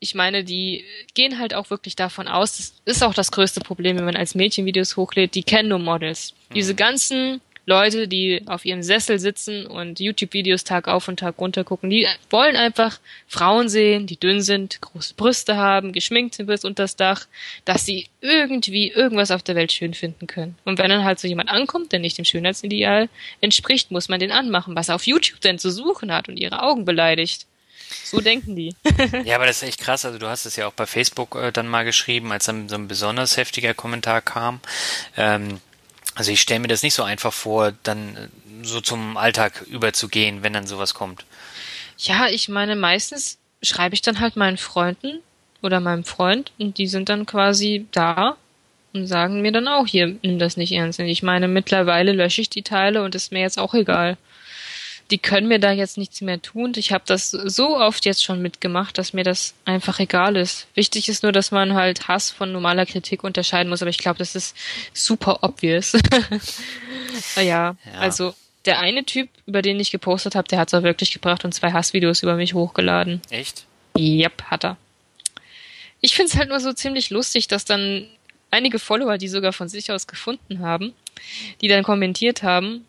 ich meine, die gehen halt auch wirklich davon aus, das ist auch das größte Problem, wenn man als Mädchen Videos hochlädt, die kennen nur Models. Mhm. Diese ganzen Leute, die auf ihrem Sessel sitzen und YouTube-Videos Tag auf und Tag runter gucken, die wollen einfach Frauen sehen, die dünn sind, große Brüste haben, geschminkt sind bis unter das Dach, dass sie irgendwie irgendwas auf der Welt schön finden können. Und wenn dann halt so jemand ankommt, der nicht dem Schönheitsideal entspricht, muss man den anmachen, was er auf YouTube denn zu suchen hat und ihre Augen beleidigt. So denken die. [laughs] ja, aber das ist echt krass. Also du hast es ja auch bei Facebook äh, dann mal geschrieben, als dann so ein besonders heftiger Kommentar kam. Ähm, also ich stelle mir das nicht so einfach vor, dann äh, so zum Alltag überzugehen, wenn dann sowas kommt. Ja, ich meine, meistens schreibe ich dann halt meinen Freunden oder meinem Freund und die sind dann quasi da und sagen mir dann auch hier, nimm das nicht ernst. Ich meine, mittlerweile lösche ich die Teile und ist mir jetzt auch egal die können mir da jetzt nichts mehr tun. Ich habe das so oft jetzt schon mitgemacht, dass mir das einfach egal ist. Wichtig ist nur, dass man halt Hass von normaler Kritik unterscheiden muss, aber ich glaube, das ist super obvious. [laughs] ja, ja, also der eine Typ, über den ich gepostet habe, der hat es auch wirklich gebracht und zwei Hassvideos über mich hochgeladen. Echt? Yep, hat er. Ich find's halt nur so ziemlich lustig, dass dann einige Follower, die sogar von sich aus gefunden haben, die dann kommentiert haben,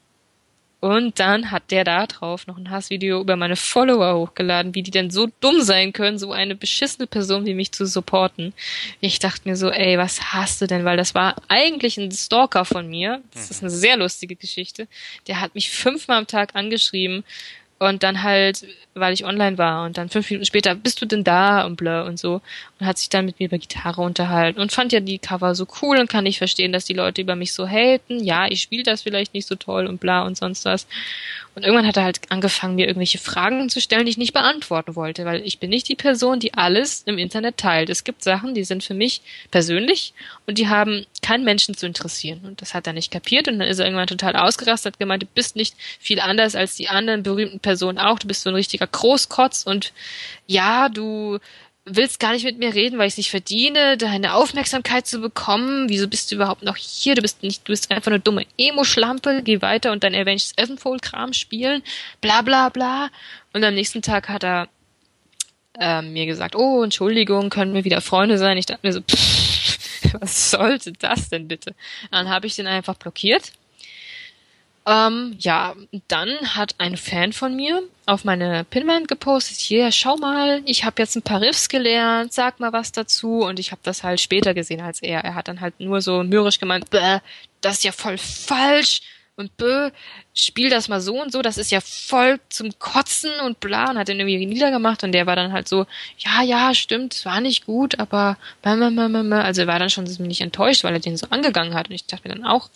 und dann hat der da drauf noch ein Hassvideo über meine Follower hochgeladen, wie die denn so dumm sein können, so eine beschissene Person wie mich zu supporten. Ich dachte mir so, ey, was hast du denn? Weil das war eigentlich ein Stalker von mir. Das ist eine sehr lustige Geschichte. Der hat mich fünfmal am Tag angeschrieben und dann halt, weil ich online war und dann fünf Minuten später, bist du denn da und bla und so. Und hat sich dann mit mir über Gitarre unterhalten und fand ja die Cover so cool und kann nicht verstehen, dass die Leute über mich so haten. Ja, ich spiele das vielleicht nicht so toll und bla und sonst was. Und irgendwann hat er halt angefangen, mir irgendwelche Fragen zu stellen, die ich nicht beantworten wollte, weil ich bin nicht die Person, die alles im Internet teilt. Es gibt Sachen, die sind für mich persönlich und die haben keinen Menschen zu interessieren. Und das hat er nicht kapiert und dann ist er irgendwann total ausgerastet, hat gemeint, du bist nicht viel anders als die anderen berühmten Personen auch, du bist so ein richtiger Großkotz und ja, du willst gar nicht mit mir reden, weil ich es nicht verdiene, deine Aufmerksamkeit zu bekommen. Wieso bist du überhaupt noch hier? Du bist nicht, du bist einfach eine dumme Emo-Schlampe. Geh weiter und dein Avenged Sevenfold-Kram spielen. Bla bla bla. Und am nächsten Tag hat er ähm, mir gesagt, oh, Entschuldigung, können wir wieder Freunde sein? Ich dachte mir so, pff, [laughs] was sollte das denn bitte? dann habe ich den einfach blockiert. Ähm, ja, dann hat ein Fan von mir auf meine Pinwand gepostet, hier, schau mal, ich habe jetzt ein paar Riffs gelernt, sag mal was dazu. Und ich habe das halt später gesehen als er. Er hat dann halt nur so mürrisch gemeint, Bäh, das ist ja voll falsch. Und bö, spiel das mal so und so, das ist ja voll zum Kotzen. Und bla und hat den irgendwie niedergemacht. Und der war dann halt so, ja, ja, stimmt, war nicht gut, aber also er war dann schon ziemlich enttäuscht, weil er den so angegangen hat. Und ich dachte mir dann auch,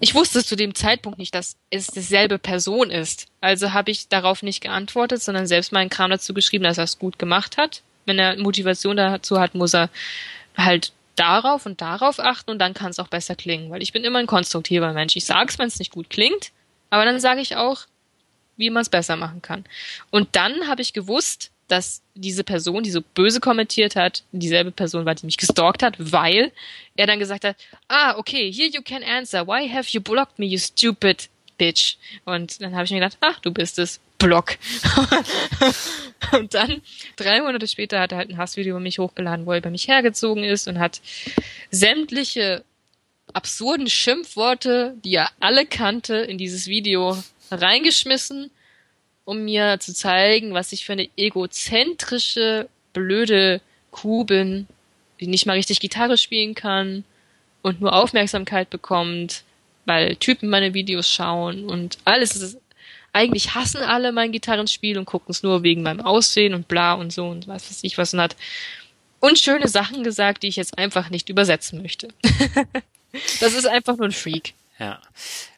ich wusste zu dem Zeitpunkt nicht, dass es dieselbe Person ist. Also habe ich darauf nicht geantwortet, sondern selbst meinen Kram dazu geschrieben, dass er es gut gemacht hat. Wenn er Motivation dazu hat, muss er halt darauf und darauf achten und dann kann es auch besser klingen, weil ich bin immer ein konstruktiver Mensch. Ich sage es, wenn es nicht gut klingt, aber dann sage ich auch, wie man es besser machen kann. Und dann habe ich gewusst, dass diese Person, die so böse kommentiert hat, dieselbe Person war, die mich gestalkt hat, weil er dann gesagt hat, ah, okay, here you can answer. Why have you blocked me, you stupid bitch? Und dann habe ich mir gedacht, ach, du bist es. Block. [laughs] und dann, drei Monate später, hat er halt ein Hassvideo über mich hochgeladen, wo er über mich hergezogen ist und hat sämtliche absurden Schimpfworte, die er alle kannte, in dieses Video reingeschmissen um mir zu zeigen, was ich für eine egozentrische, blöde Kuh bin, die nicht mal richtig Gitarre spielen kann und nur Aufmerksamkeit bekommt, weil Typen meine Videos schauen und alles ist, eigentlich hassen alle mein Gitarrenspiel und gucken es nur wegen meinem Aussehen und bla und so und was weiß ich was und hat unschöne Sachen gesagt, die ich jetzt einfach nicht übersetzen möchte. [laughs] das ist einfach nur ein Freak. Ja.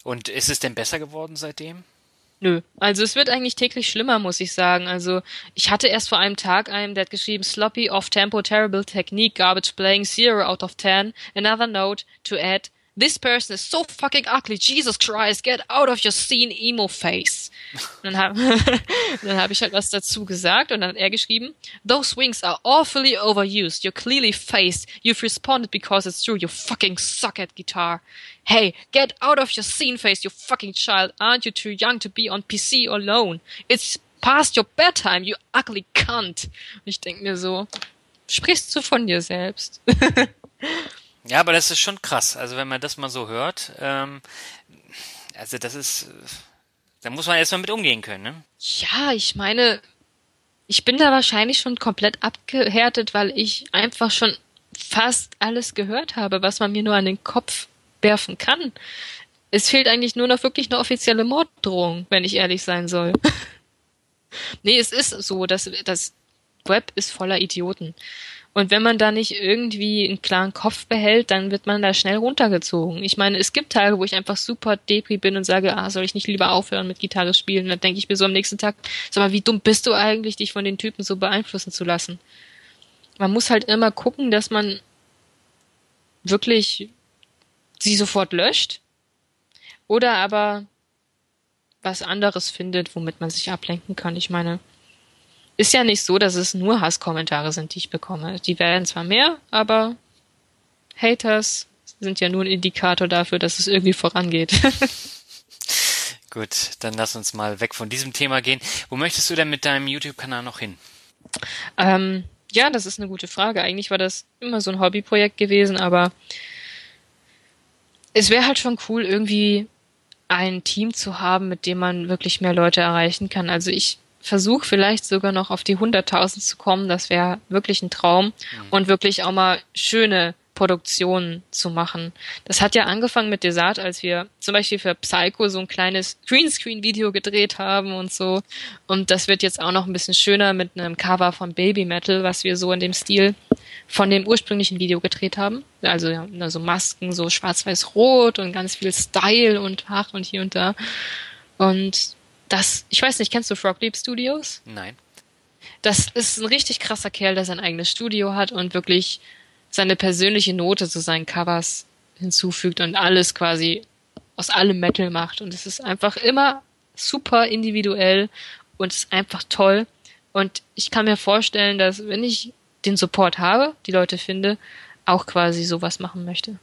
Und ist es denn besser geworden seitdem? Nö. Also es wird eigentlich täglich schlimmer, muss ich sagen. Also ich hatte erst vor einem Tag einen, der hat geschrieben, sloppy, off-tempo, terrible technique, garbage playing, zero out of ten. Another note to add, this person is so fucking ugly, Jesus Christ, get out of your scene emo face. Und dann habe [laughs] hab ich halt was dazu gesagt und dann hat er geschrieben, those wings are awfully overused, you're clearly faced, you've responded because it's true, you fucking suck at guitar. Hey, get out of your scene face, you fucking child, aren't you too young to be on PC alone? It's past your bedtime, you ugly cunt. Und ich denk mir so, sprichst du von dir selbst? [laughs] Ja, aber das ist schon krass. Also wenn man das mal so hört, ähm, also das ist, da muss man erstmal mit umgehen können, ne? Ja, ich meine, ich bin da wahrscheinlich schon komplett abgehärtet, weil ich einfach schon fast alles gehört habe, was man mir nur an den Kopf werfen kann. Es fehlt eigentlich nur noch wirklich eine offizielle Morddrohung, wenn ich ehrlich sein soll. [laughs] nee, es ist so, dass das Web ist voller Idioten. Und wenn man da nicht irgendwie einen klaren Kopf behält, dann wird man da schnell runtergezogen. Ich meine, es gibt Tage, wo ich einfach super depri bin und sage, ah, soll ich nicht lieber aufhören mit Gitarre spielen? Und dann denke ich mir so am nächsten Tag, sag mal, wie dumm bist du eigentlich, dich von den Typen so beeinflussen zu lassen? Man muss halt immer gucken, dass man wirklich sie sofort löscht oder aber was anderes findet, womit man sich ablenken kann. Ich meine, ist ja nicht so, dass es nur Hasskommentare sind, die ich bekomme. Die werden zwar mehr, aber Haters sind ja nur ein Indikator dafür, dass es irgendwie vorangeht. [laughs] Gut, dann lass uns mal weg von diesem Thema gehen. Wo möchtest du denn mit deinem YouTube-Kanal noch hin? Ähm, ja, das ist eine gute Frage. Eigentlich war das immer so ein Hobbyprojekt gewesen, aber es wäre halt schon cool, irgendwie ein Team zu haben, mit dem man wirklich mehr Leute erreichen kann. Also ich Versuch vielleicht sogar noch auf die 100.000 zu kommen, das wäre wirklich ein Traum mhm. und wirklich auch mal schöne Produktionen zu machen. Das hat ja angefangen mit Desart, als wir zum Beispiel für Psycho so ein kleines Greenscreen-Video gedreht haben und so. Und das wird jetzt auch noch ein bisschen schöner mit einem Cover von Baby Metal, was wir so in dem Stil von dem ursprünglichen Video gedreht haben. Also ja, so Masken, so schwarz-weiß-rot und ganz viel Style und ach und hier und da. Und das, ich weiß nicht, kennst du Frog Leap Studios? Nein. Das ist ein richtig krasser Kerl, der sein eigenes Studio hat und wirklich seine persönliche Note zu seinen Covers hinzufügt und alles quasi aus allem Metal macht. Und es ist einfach immer super individuell und ist einfach toll. Und ich kann mir vorstellen, dass wenn ich den Support habe, die Leute finde, auch quasi sowas machen möchte.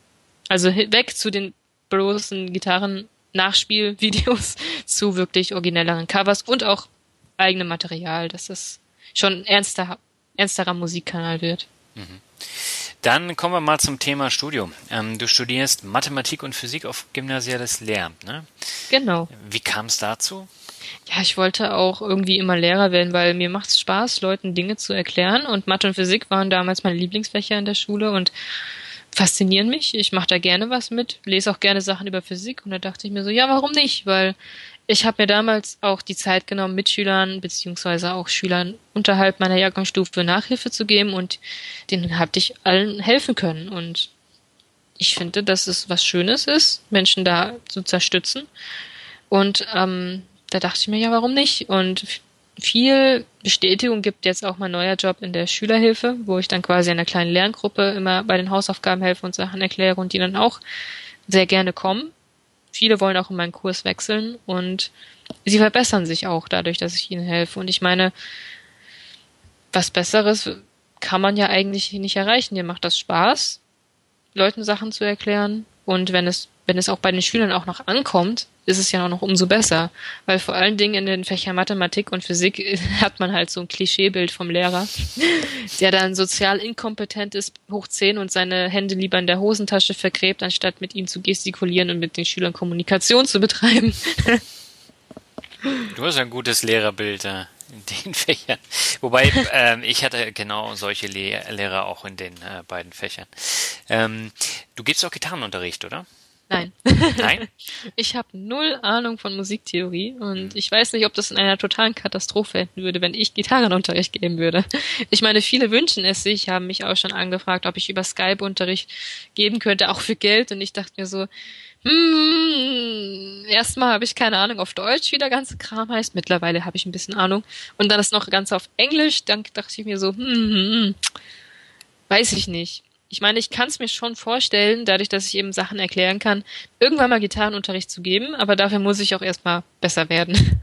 Also weg zu den bloßen Gitarren Nachspielvideos [laughs] zu wirklich originelleren Covers und auch eigenem Material, dass das schon ein ernster, ernsterer Musikkanal wird. Mhm. Dann kommen wir mal zum Thema Studium. Ähm, du studierst Mathematik und Physik auf gymnasiales Lehramt, ne? Genau. Wie kam es dazu? Ja, ich wollte auch irgendwie immer Lehrer werden, weil mir macht es Spaß, Leuten Dinge zu erklären. Und Mathe und Physik waren damals meine Lieblingsfächer in der Schule und faszinieren mich. Ich mache da gerne was mit, lese auch gerne Sachen über Physik. Und da dachte ich mir so, ja, warum nicht? Weil ich habe mir damals auch die Zeit genommen, Mitschülern beziehungsweise auch Schülern unterhalb meiner Jahrgangsstufe Nachhilfe zu geben und denen habe ich allen helfen können. Und ich finde, dass es was Schönes ist, Menschen da zu unterstützen. Und ähm, da dachte ich mir, ja, warum nicht? Und viel Bestätigung gibt jetzt auch mein neuer Job in der Schülerhilfe, wo ich dann quasi einer kleinen Lerngruppe immer bei den Hausaufgaben helfe und Sachen erkläre und die dann auch sehr gerne kommen viele wollen auch in meinen Kurs wechseln und sie verbessern sich auch dadurch, dass ich ihnen helfe. Und ich meine, was Besseres kann man ja eigentlich nicht erreichen. Dir macht das Spaß, Leuten Sachen zu erklären. Und wenn es, wenn es auch bei den Schülern auch noch ankommt, ist es ja auch noch umso besser. Weil vor allen Dingen in den Fächern Mathematik und Physik [laughs] hat man halt so ein Klischeebild vom Lehrer, [laughs] der dann sozial inkompetent ist, hoch zehn und seine Hände lieber in der Hosentasche vergräbt, anstatt mit ihm zu gestikulieren und mit den Schülern Kommunikation zu betreiben. Du hast ein gutes Lehrerbild äh, in den [laughs] Fächern. Wobei, ähm, ich hatte genau solche Le Lehrer auch in den äh, beiden Fächern. Ähm, du gibst auch Gitarrenunterricht, oder? Nein. Nein? [laughs] Ich habe null Ahnung von Musiktheorie und ich weiß nicht, ob das in einer totalen Katastrophe enden würde, wenn ich Gitarrenunterricht geben würde. Ich meine, viele wünschen es sich, haben mich auch schon angefragt, ob ich über Skype Unterricht geben könnte, auch für Geld. Und ich dachte mir so, hm, erstmal habe ich keine Ahnung auf Deutsch, wie der ganze Kram heißt. Mittlerweile habe ich ein bisschen Ahnung. Und dann ist noch ganz auf Englisch. Dann dachte ich mir so, hm, hm, hm weiß ich nicht ich meine, ich kann es mir schon vorstellen, dadurch, dass ich eben Sachen erklären kann, irgendwann mal Gitarrenunterricht zu geben, aber dafür muss ich auch erstmal besser werden.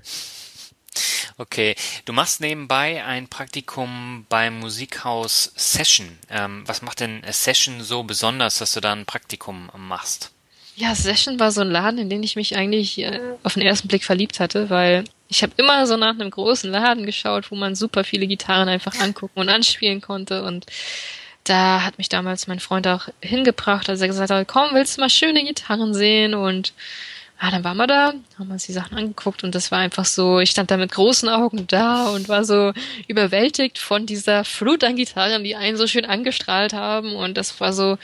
Okay, du machst nebenbei ein Praktikum beim Musikhaus Session. Ähm, was macht denn Session so besonders, dass du da ein Praktikum machst? Ja, Session war so ein Laden, in den ich mich eigentlich äh, auf den ersten Blick verliebt hatte, weil ich habe immer so nach einem großen Laden geschaut, wo man super viele Gitarren einfach angucken und anspielen konnte und da hat mich damals mein Freund auch hingebracht, als er gesagt hat, komm, willst du mal schöne Gitarren sehen? Und ah, dann waren wir da, haben uns die Sachen angeguckt und das war einfach so, ich stand da mit großen Augen da und war so überwältigt von dieser Flut an Gitarren, die einen so schön angestrahlt haben und das war so,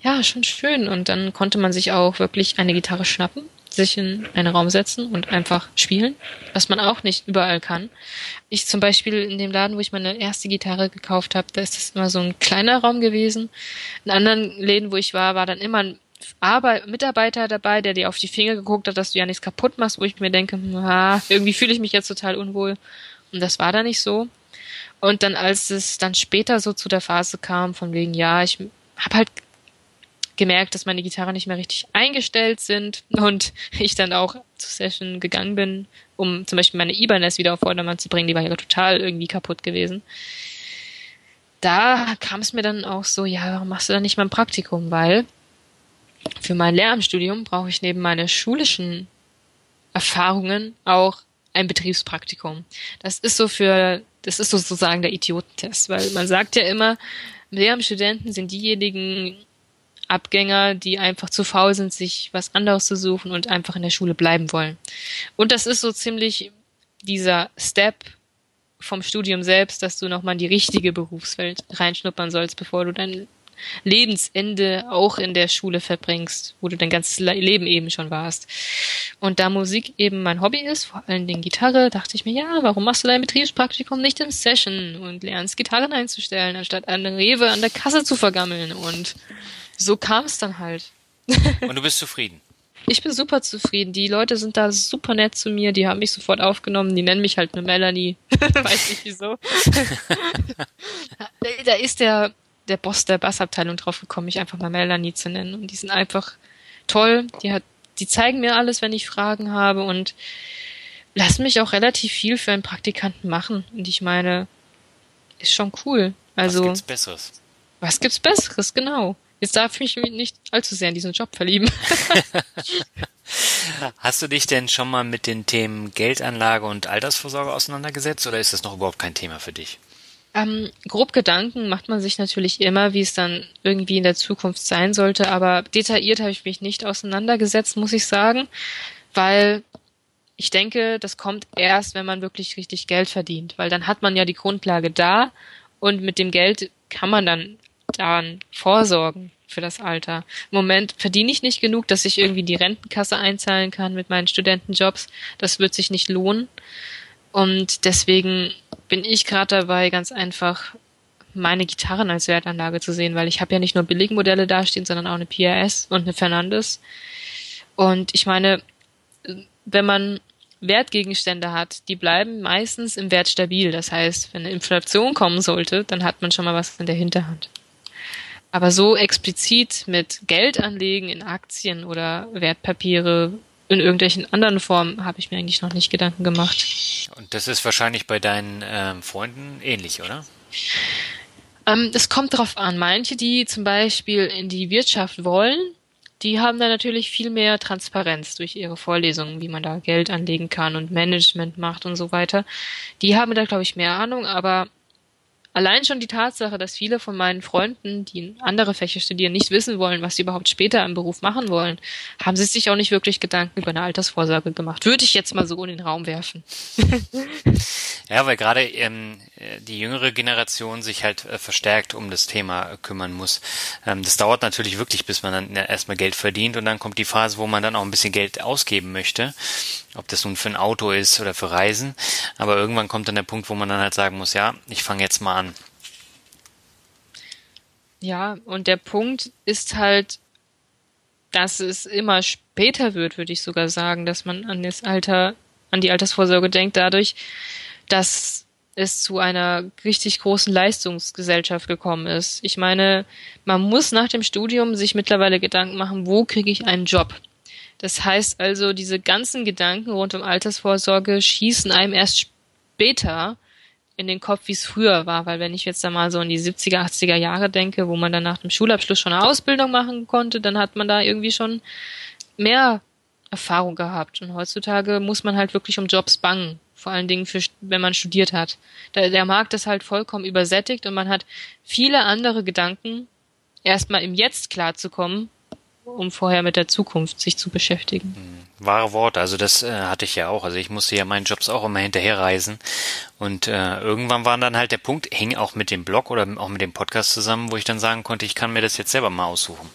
ja, schon schön. Und dann konnte man sich auch wirklich eine Gitarre schnappen sich in einen Raum setzen und einfach spielen, was man auch nicht überall kann. Ich zum Beispiel in dem Laden, wo ich meine erste Gitarre gekauft habe, da ist das immer so ein kleiner Raum gewesen. In anderen Läden, wo ich war, war dann immer ein Arbeit Mitarbeiter dabei, der dir auf die Finger geguckt hat, dass du ja nichts kaputt machst, wo ich mir denke, ah, irgendwie fühle ich mich jetzt total unwohl. Und das war da nicht so. Und dann, als es dann später so zu der Phase kam, von wegen, ja, ich habe halt gemerkt, dass meine Gitarren nicht mehr richtig eingestellt sind und [laughs] ich dann auch zur Session gegangen bin, um zum Beispiel meine Ibanez wieder auf Vordermann zu bringen. Die war ja total irgendwie kaputt gewesen. Da kam es mir dann auch so, ja, warum machst du dann nicht mal ein Praktikum? Weil für mein Lehramtsstudium brauche ich neben meiner schulischen Erfahrungen auch ein Betriebspraktikum. Das ist so für, das ist sozusagen der Idiotentest, weil man sagt ja immer, Lehramtsstudenten sind diejenigen, Abgänger, die einfach zu faul sind, sich was anderes zu suchen und einfach in der Schule bleiben wollen. Und das ist so ziemlich dieser Step vom Studium selbst, dass du nochmal in die richtige Berufswelt reinschnuppern sollst, bevor du dein Lebensende auch in der Schule verbringst, wo du dein ganzes Leben eben schon warst. Und da Musik eben mein Hobby ist, vor allen Dingen Gitarre, dachte ich mir, ja, warum machst du dein Betriebspraktikum nicht in Session und lernst Gitarren einzustellen, anstatt an der Rewe an der Kasse zu vergammeln und so kam es dann halt. Und du bist zufrieden? [laughs] Ich bin super zufrieden. Die Leute sind da super nett zu mir. Die haben mich sofort aufgenommen. Die nennen mich halt nur Melanie. [laughs] Weiß nicht wieso. [laughs] da ist der, der Boss der Bassabteilung drauf gekommen, mich einfach mal Melanie zu nennen. Und die sind einfach toll. Die hat, die zeigen mir alles, wenn ich Fragen habe und lassen mich auch relativ viel für einen Praktikanten machen. Und ich meine, ist schon cool. Also. Was gibt's Besseres? Was gibt's Besseres, genau. Jetzt darf ich mich nicht allzu sehr in diesen Job verlieben. [laughs] Hast du dich denn schon mal mit den Themen Geldanlage und Altersvorsorge auseinandergesetzt oder ist das noch überhaupt kein Thema für dich? Ähm, grob Gedanken macht man sich natürlich immer, wie es dann irgendwie in der Zukunft sein sollte, aber detailliert habe ich mich nicht auseinandergesetzt, muss ich sagen, weil ich denke, das kommt erst, wenn man wirklich richtig Geld verdient, weil dann hat man ja die Grundlage da und mit dem Geld kann man dann daran vorsorgen für das Alter. Im Moment verdiene ich nicht genug, dass ich irgendwie die Rentenkasse einzahlen kann mit meinen Studentenjobs. Das wird sich nicht lohnen. Und deswegen bin ich gerade dabei, ganz einfach meine Gitarren als Wertanlage zu sehen, weil ich habe ja nicht nur Billigmodelle dastehen, sondern auch eine PRS und eine Fernandes. Und ich meine, wenn man Wertgegenstände hat, die bleiben meistens im Wert stabil. Das heißt, wenn eine Inflation kommen sollte, dann hat man schon mal was in der Hinterhand. Aber so explizit mit Geld anlegen in Aktien oder Wertpapiere in irgendwelchen anderen Formen habe ich mir eigentlich noch nicht Gedanken gemacht. Und das ist wahrscheinlich bei deinen ähm, Freunden ähnlich, oder? Ähm, das kommt drauf an. Manche, die zum Beispiel in die Wirtschaft wollen, die haben da natürlich viel mehr Transparenz durch ihre Vorlesungen, wie man da Geld anlegen kann und Management macht und so weiter. Die haben da, glaube ich, mehr Ahnung, aber allein schon die Tatsache, dass viele von meinen Freunden, die andere Fächer studieren, nicht wissen wollen, was sie überhaupt später im Beruf machen wollen, haben sie sich auch nicht wirklich Gedanken über eine Altersvorsorge gemacht. Würde ich jetzt mal so in den Raum werfen. [laughs] ja, weil gerade ähm, die jüngere Generation sich halt äh, verstärkt um das Thema kümmern muss. Ähm, das dauert natürlich wirklich, bis man dann erstmal Geld verdient und dann kommt die Phase, wo man dann auch ein bisschen Geld ausgeben möchte. Ob das nun für ein Auto ist oder für Reisen. Aber irgendwann kommt dann der Punkt, wo man dann halt sagen muss, ja, ich fange jetzt mal an. Ja, und der Punkt ist halt, dass es immer später wird, würde ich sogar sagen, dass man an das Alter, an die Altersvorsorge denkt, dadurch, dass es zu einer richtig großen Leistungsgesellschaft gekommen ist. Ich meine, man muss nach dem Studium sich mittlerweile Gedanken machen, wo kriege ich einen Job? Das heißt also, diese ganzen Gedanken rund um Altersvorsorge schießen einem erst später in den Kopf, wie es früher war, weil wenn ich jetzt da mal so in die 70er, 80er Jahre denke, wo man dann nach dem Schulabschluss schon eine Ausbildung machen konnte, dann hat man da irgendwie schon mehr Erfahrung gehabt. Und heutzutage muss man halt wirklich um Jobs bangen. Vor allen Dingen für, wenn man studiert hat. Der, der Markt ist halt vollkommen übersättigt und man hat viele andere Gedanken, erstmal im Jetzt klarzukommen, um vorher mit der Zukunft sich zu beschäftigen. Hm, wahre Worte, also das äh, hatte ich ja auch. Also ich musste ja meinen Jobs auch immer hinterherreisen. Und äh, irgendwann war dann halt der Punkt, hing auch mit dem Blog oder auch mit dem Podcast zusammen, wo ich dann sagen konnte, ich kann mir das jetzt selber mal aussuchen.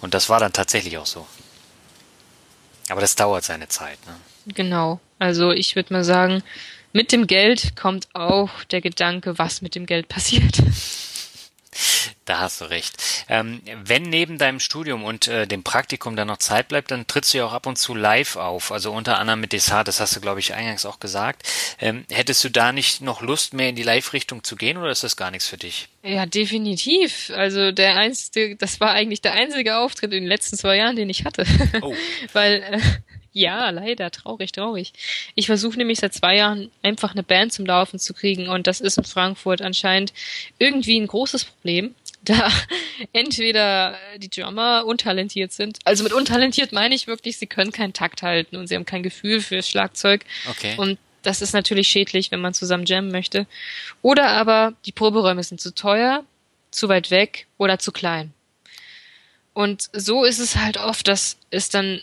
Und das war dann tatsächlich auch so. Aber das dauert seine Zeit. Ne? Genau. Also ich würde mal sagen, mit dem Geld kommt auch der Gedanke, was mit dem Geld passiert. [laughs] Da hast du recht. Ähm, wenn neben deinem Studium und äh, dem Praktikum dann noch Zeit bleibt, dann trittst du ja auch ab und zu live auf. Also unter anderem mit Desart, das hast du, glaube ich, eingangs auch gesagt. Ähm, hättest du da nicht noch Lust, mehr in die Live-Richtung zu gehen oder ist das gar nichts für dich? Ja, definitiv. Also der einzige, das war eigentlich der einzige Auftritt in den letzten zwei Jahren, den ich hatte. Oh. [laughs] Weil äh, ja, leider, traurig, traurig. Ich versuche nämlich seit zwei Jahren einfach eine Band zum Laufen zu kriegen und das ist in Frankfurt anscheinend irgendwie ein großes Problem, [laughs] da entweder die Drummer untalentiert sind. Also mit untalentiert meine ich wirklich, sie können keinen Takt halten und sie haben kein Gefühl für Schlagzeug. Okay. Und das ist natürlich schädlich, wenn man zusammen jammen möchte. Oder aber die Proberäume sind zu teuer, zu weit weg oder zu klein. Und so ist es halt oft, dass es dann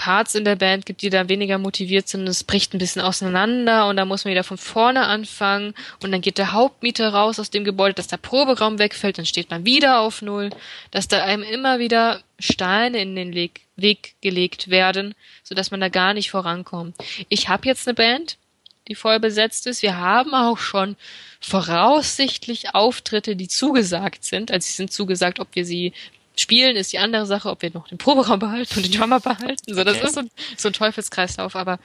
Parts in der Band gibt, die da weniger motiviert sind. Es bricht ein bisschen auseinander und da muss man wieder von vorne anfangen und dann geht der Hauptmieter raus aus dem Gebäude, dass der Proberaum wegfällt, dann steht man wieder auf Null, dass da einem immer wieder Steine in den Weg, Weg gelegt werden, sodass man da gar nicht vorankommt. Ich habe jetzt eine Band, die voll besetzt ist. Wir haben auch schon voraussichtlich Auftritte, die zugesagt sind. Also sie sind zugesagt, ob wir sie Spielen ist die andere Sache, ob wir noch den Proberaum behalten und den Drummer behalten. So, das okay. ist so ein, so ein Teufelskreislauf, aber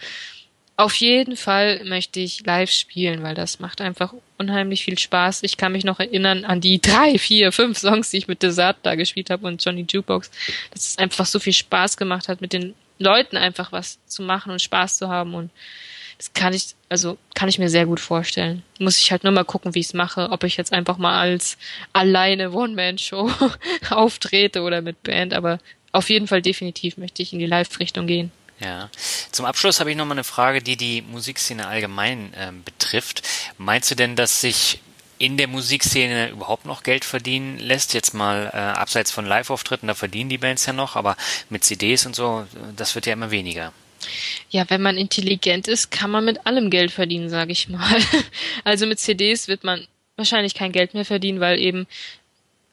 auf jeden Fall möchte ich live spielen, weil das macht einfach unheimlich viel Spaß. Ich kann mich noch erinnern an die drei, vier, fünf Songs, die ich mit Desert da gespielt habe und Johnny Jukebox, dass es einfach so viel Spaß gemacht hat, mit den Leuten einfach was zu machen und Spaß zu haben und das kann ich, also kann ich mir sehr gut vorstellen. Muss ich halt nur mal gucken, wie ich es mache, ob ich jetzt einfach mal als alleine One-Man-Show [laughs] auftrete oder mit Band, aber auf jeden Fall definitiv möchte ich in die Live-Richtung gehen. Ja. Zum Abschluss habe ich noch mal eine Frage, die die Musikszene allgemein äh, betrifft. Meinst du denn, dass sich in der Musikszene überhaupt noch Geld verdienen lässt? Jetzt mal äh, abseits von Live-Auftritten, da verdienen die Bands ja noch, aber mit CDs und so, das wird ja immer weniger. Ja, wenn man intelligent ist, kann man mit allem Geld verdienen, sage ich mal. [laughs] Also mit CDs wird man wahrscheinlich kein Geld mehr verdienen, weil eben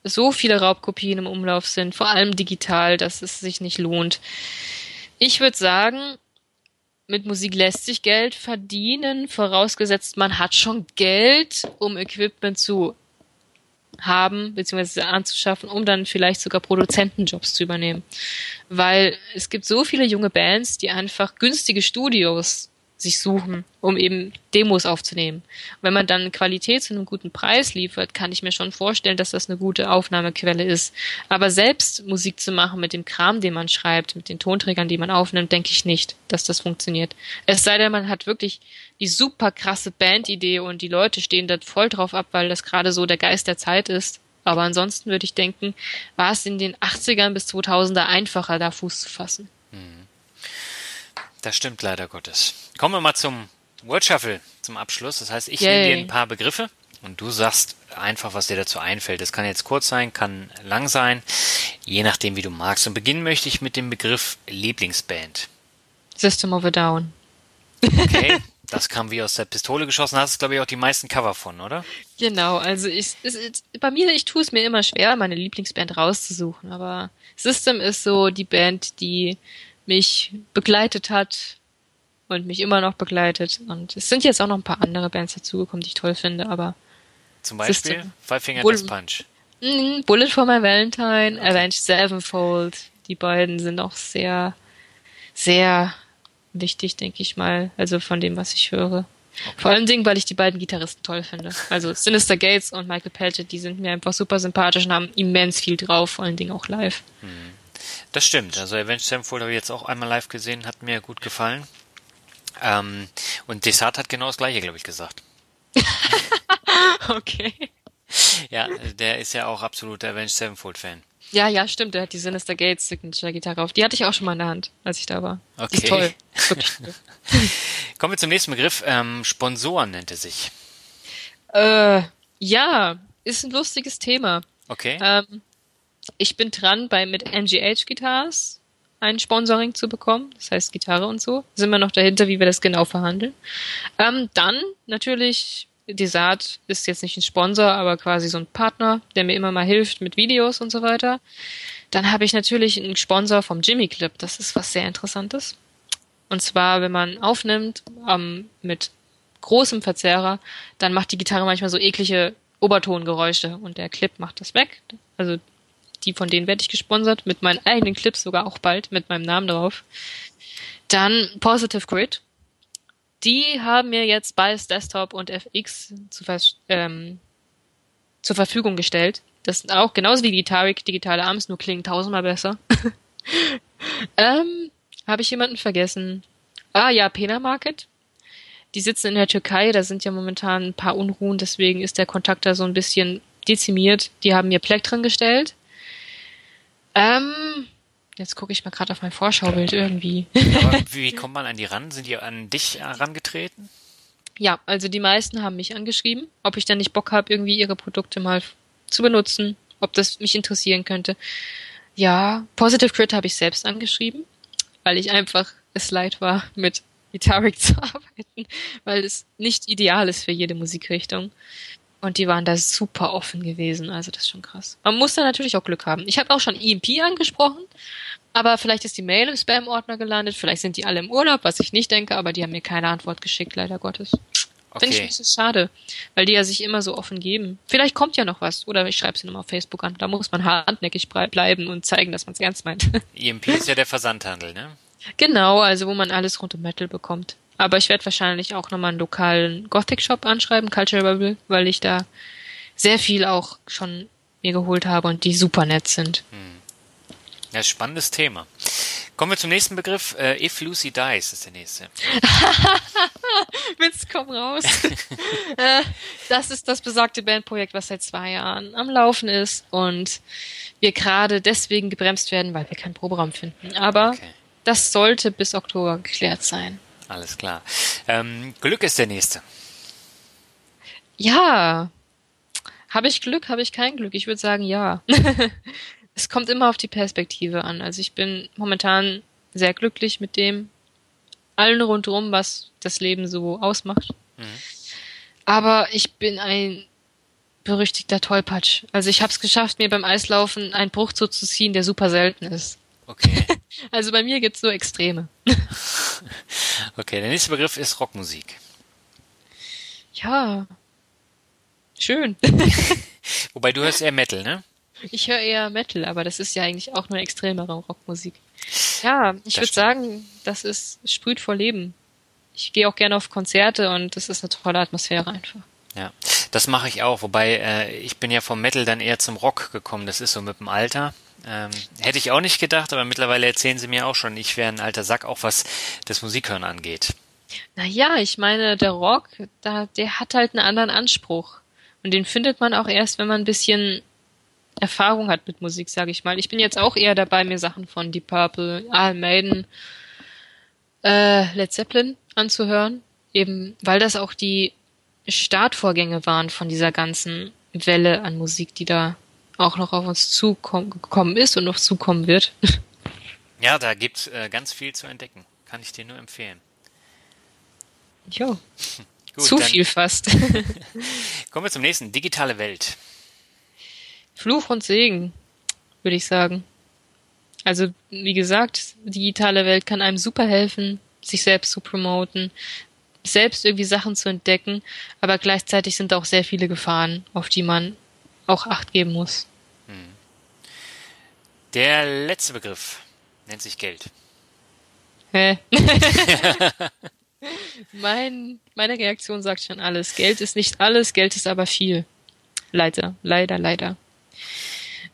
so viele Raubkopien im Umlauf sind, vor allem digital, dass es sich nicht lohnt. Ich würde sagen, mit Musik lässt sich Geld verdienen, vorausgesetzt man hat schon Geld, um Equipment zu haben bzw. anzuschaffen, um dann vielleicht sogar Produzentenjobs zu übernehmen. Weil es gibt so viele junge Bands, die einfach günstige Studios sich suchen, um eben Demos aufzunehmen. Wenn man dann Qualität zu einem guten Preis liefert, kann ich mir schon vorstellen, dass das eine gute Aufnahmequelle ist. Aber selbst Musik zu machen mit dem Kram, den man schreibt, mit den Tonträgern, die man aufnimmt, denke ich nicht, dass das funktioniert. Es sei denn, man hat wirklich die super krasse Bandidee und die Leute stehen da voll drauf ab, weil das gerade so der Geist der Zeit ist. Aber ansonsten würde ich denken, war es in den 80ern bis 2000er einfacher, da Fuß zu fassen. Hm. Das stimmt leider Gottes. Kommen wir mal zum Word Shuffle zum Abschluss. Das heißt, ich nehme dir ein paar Begriffe und du sagst einfach, was dir dazu einfällt. Das kann jetzt kurz sein, kann lang sein, je nachdem, wie du magst. Und beginnen möchte ich mit dem Begriff Lieblingsband. System of a Down. Okay, [laughs] das kam wie aus der Pistole geschossen. Hast du, glaube ich, auch die meisten Cover von, oder? Genau, also ich, es, es, bei mir, ich tue es mir immer schwer, meine Lieblingsband rauszusuchen. Aber System ist so die Band, die mich begleitet hat und mich immer noch begleitet. Und es sind jetzt auch noch ein paar andere Bands dazugekommen, die ich toll finde, aber. Zum Beispiel Five Finger Death Punch. Mm, Bullet for My Valentine, okay. Avenged Sevenfold. Die beiden sind auch sehr, sehr wichtig, denke ich mal. Also von dem, was ich höre. Okay. Vor allem Dingen, weil ich die beiden Gitarristen toll finde. Also Sinister Gates und Michael Pelchett, die sind mir einfach super sympathisch und haben immens viel drauf, vor allen Dingen auch live. Hm. Das stimmt. Also Avenged Sevenfold habe ich jetzt auch einmal live gesehen, hat mir gut gefallen. Ähm, und Desart hat genau das gleiche, glaube ich, gesagt. [laughs] okay. Ja, der ist ja auch absoluter Avenged Sevenfold-Fan. Ja, ja, stimmt. Der hat die Sinister Gates Signature Gitarre auf. Die hatte ich auch schon mal in der Hand, als ich da war. Okay. Die ist toll. [laughs] Kommen wir zum nächsten Begriff. Ähm, Sponsoren nennt er sich. Äh, ja, ist ein lustiges Thema. Okay. Ähm, ich bin dran bei mit MGH Guitars ein Sponsoring zu bekommen, das heißt Gitarre und so. Sind wir noch dahinter, wie wir das genau verhandeln. Ähm, dann natürlich, Desart ist jetzt nicht ein Sponsor, aber quasi so ein Partner, der mir immer mal hilft mit Videos und so weiter. Dann habe ich natürlich einen Sponsor vom Jimmy Clip, das ist was sehr Interessantes. Und zwar, wenn man aufnimmt ähm, mit großem Verzerrer, dann macht die Gitarre manchmal so eklige Obertongeräusche und der Clip macht das weg. Also die von denen werde ich gesponsert, mit meinen eigenen Clips sogar auch bald, mit meinem Namen drauf. Dann Positive Grid. Die haben mir jetzt Bias Desktop und FX zu, ähm, zur Verfügung gestellt. Das sind auch genauso wie Gitarik digitale Arms, nur klingen tausendmal besser. [laughs] ähm, Habe ich jemanden vergessen? Ah ja, Pena Market. Die sitzen in der Türkei, da sind ja momentan ein paar Unruhen, deswegen ist der Kontakt da so ein bisschen dezimiert. Die haben mir Plektren gestellt. Ähm, jetzt gucke ich mal gerade auf mein Vorschaubild irgendwie. Aber [laughs] wie kommt man an die ran? Sind die an dich herangetreten? Ja, also die meisten haben mich angeschrieben, ob ich dann nicht Bock habe, irgendwie ihre Produkte mal zu benutzen, ob das mich interessieren könnte. Ja, Positive Crit habe ich selbst angeschrieben, weil ich einfach es leid war, mit Guitaric [laughs] zu arbeiten, weil es nicht ideal ist für jede Musikrichtung. Und die waren da super offen gewesen. Also das ist schon krass. Man muss da natürlich auch Glück haben. Ich habe auch schon EMP angesprochen, aber vielleicht ist die Mail im Spam-Ordner gelandet. Vielleicht sind die alle im Urlaub, was ich nicht denke, aber die haben mir keine Antwort geschickt, leider Gottes. Okay. Finde ich ein bisschen schade, weil die ja sich immer so offen geben. Vielleicht kommt ja noch was. Oder ich schreibe sie nochmal auf Facebook an. Da muss man hartnäckig bleiben und zeigen, dass man es ernst meint. [laughs] EMP ist ja der Versandhandel, ne? Genau, also wo man alles rund um Metal bekommt. Aber ich werde wahrscheinlich auch nochmal einen lokalen Gothic-Shop anschreiben, Culture Rebel, weil ich da sehr viel auch schon mir geholt habe und die super nett sind. Hm. Ja, spannendes Thema. Kommen wir zum nächsten Begriff. Äh, If Lucy Dies ist der nächste. [laughs] Witz, komm raus. [laughs] äh, das ist das besagte Bandprojekt, was seit zwei Jahren am Laufen ist und wir gerade deswegen gebremst werden, weil wir keinen Proberaum finden. Aber okay das sollte bis Oktober geklärt sein. Alles klar. Ähm, Glück ist der nächste. Ja. Habe ich Glück, habe ich kein Glück? Ich würde sagen, ja. [laughs] es kommt immer auf die Perspektive an. Also ich bin momentan sehr glücklich mit dem allen rundherum, was das Leben so ausmacht. Mhm. Aber ich bin ein berüchtigter Tollpatsch. Also ich habe es geschafft, mir beim Eislaufen einen Bruch zuzuziehen, der super selten ist. Okay. [laughs] also bei mir gibt's nur Extreme. [laughs] okay, der nächste Begriff ist Rockmusik. Ja. Schön. [laughs] Wobei du hörst eher Metal, ne? Ich höre eher Metal, aber das ist ja eigentlich auch nur extremere Rockmusik. Ja, ich würde sagen, das ist sprüht vor Leben. Ich gehe auch gerne auf Konzerte und das ist eine tolle Atmosphäre einfach. Ja, das mache ich auch, wobei äh, ich bin ja vom Metal dann eher zum Rock gekommen. Das ist so mit dem Alter. Ähm, hätte ich auch nicht gedacht, aber mittlerweile erzählen sie mir auch schon, ich wäre ein alter Sack, auch was das Musikhören angeht. Naja, ich meine, der Rock, da, der hat halt einen anderen Anspruch. Und den findet man auch erst, wenn man ein bisschen Erfahrung hat mit Musik, sage ich mal. Ich bin jetzt auch eher dabei, mir Sachen von Deep Purple, Iron Maiden, äh, Led Zeppelin anzuhören. Eben, weil das auch die Startvorgänge waren von dieser ganzen Welle an Musik, die da auch noch auf uns zugekommen ist und noch zukommen wird. [laughs] Ja, da gibt's äh, ganz viel zu entdecken. Kann ich dir nur empfehlen. Jo. [laughs] Gut, Zu viel fast. [laughs] kommen wir zum nächsten. Digitale Welt. Fluch und Segen, würde ich sagen. Also, wie gesagt, digitale Welt kann einem super helfen, sich selbst zu promoten, selbst irgendwie Sachen zu entdecken, aber gleichzeitig sind auch sehr viele Gefahren, auf die man auch Acht geben muss. Der letzte Begriff nennt sich Geld. Hä? [laughs] mein, meine Reaktion sagt schon alles. Geld ist nicht alles, Geld ist aber viel. Leider, leider, leider.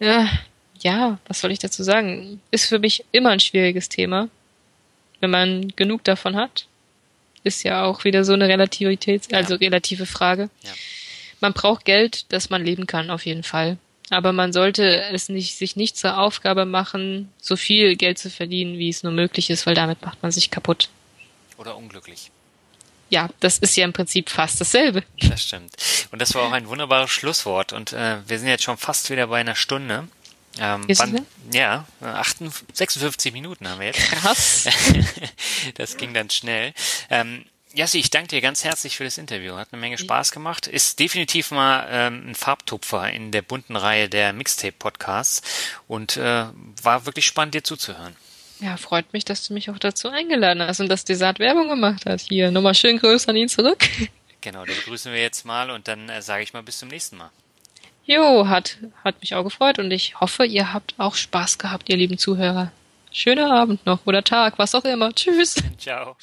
Ja, ja, was soll ich dazu sagen? Ist für mich immer ein schwieriges Thema. Wenn man genug davon hat, ist ja auch wieder so eine Relativität, also ja. relative Frage. Ja. Man braucht Geld, dass man leben kann, auf jeden Fall. Aber man sollte es nicht, sich nicht zur Aufgabe machen, so viel Geld zu verdienen, wie es nur möglich ist, weil damit macht man sich kaputt. Oder unglücklich. Ja, das ist ja im Prinzip fast dasselbe. Das stimmt. Und das war auch ein wunderbares Schlusswort. Und äh, wir sind jetzt schon fast wieder bei einer Stunde. Ähm, wann, ja, 58, 56 Minuten haben wir jetzt. Krass. [laughs] das ging dann schnell. Ähm, Jassi, ich danke dir ganz herzlich für das Interview. Hat eine Menge Spaß gemacht. Ist definitiv mal ähm, ein Farbtupfer in der bunten Reihe der Mixtape-Podcasts und äh, war wirklich spannend, dir zuzuhören. Ja, freut mich, dass du mich auch dazu eingeladen hast und dass Desart Werbung gemacht hat. Hier, nochmal schön Grüße an ihn zurück. [laughs] Genau, den begrüßen wir jetzt mal und dann äh, sage ich mal bis zum nächsten Mal. Jo, hat, hat mich auch gefreut und ich hoffe, ihr habt auch Spaß gehabt, ihr lieben Zuhörer. Schöner Abend noch oder Tag, was auch immer. Tschüss. Ciao.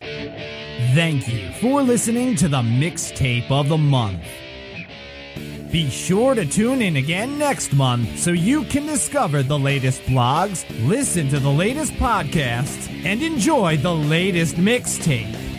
[laughs] Thank you for listening to the mixtape of the month. Be sure to tune in again next month so you can discover the latest blogs, listen to the latest podcasts, and enjoy the latest mixtape.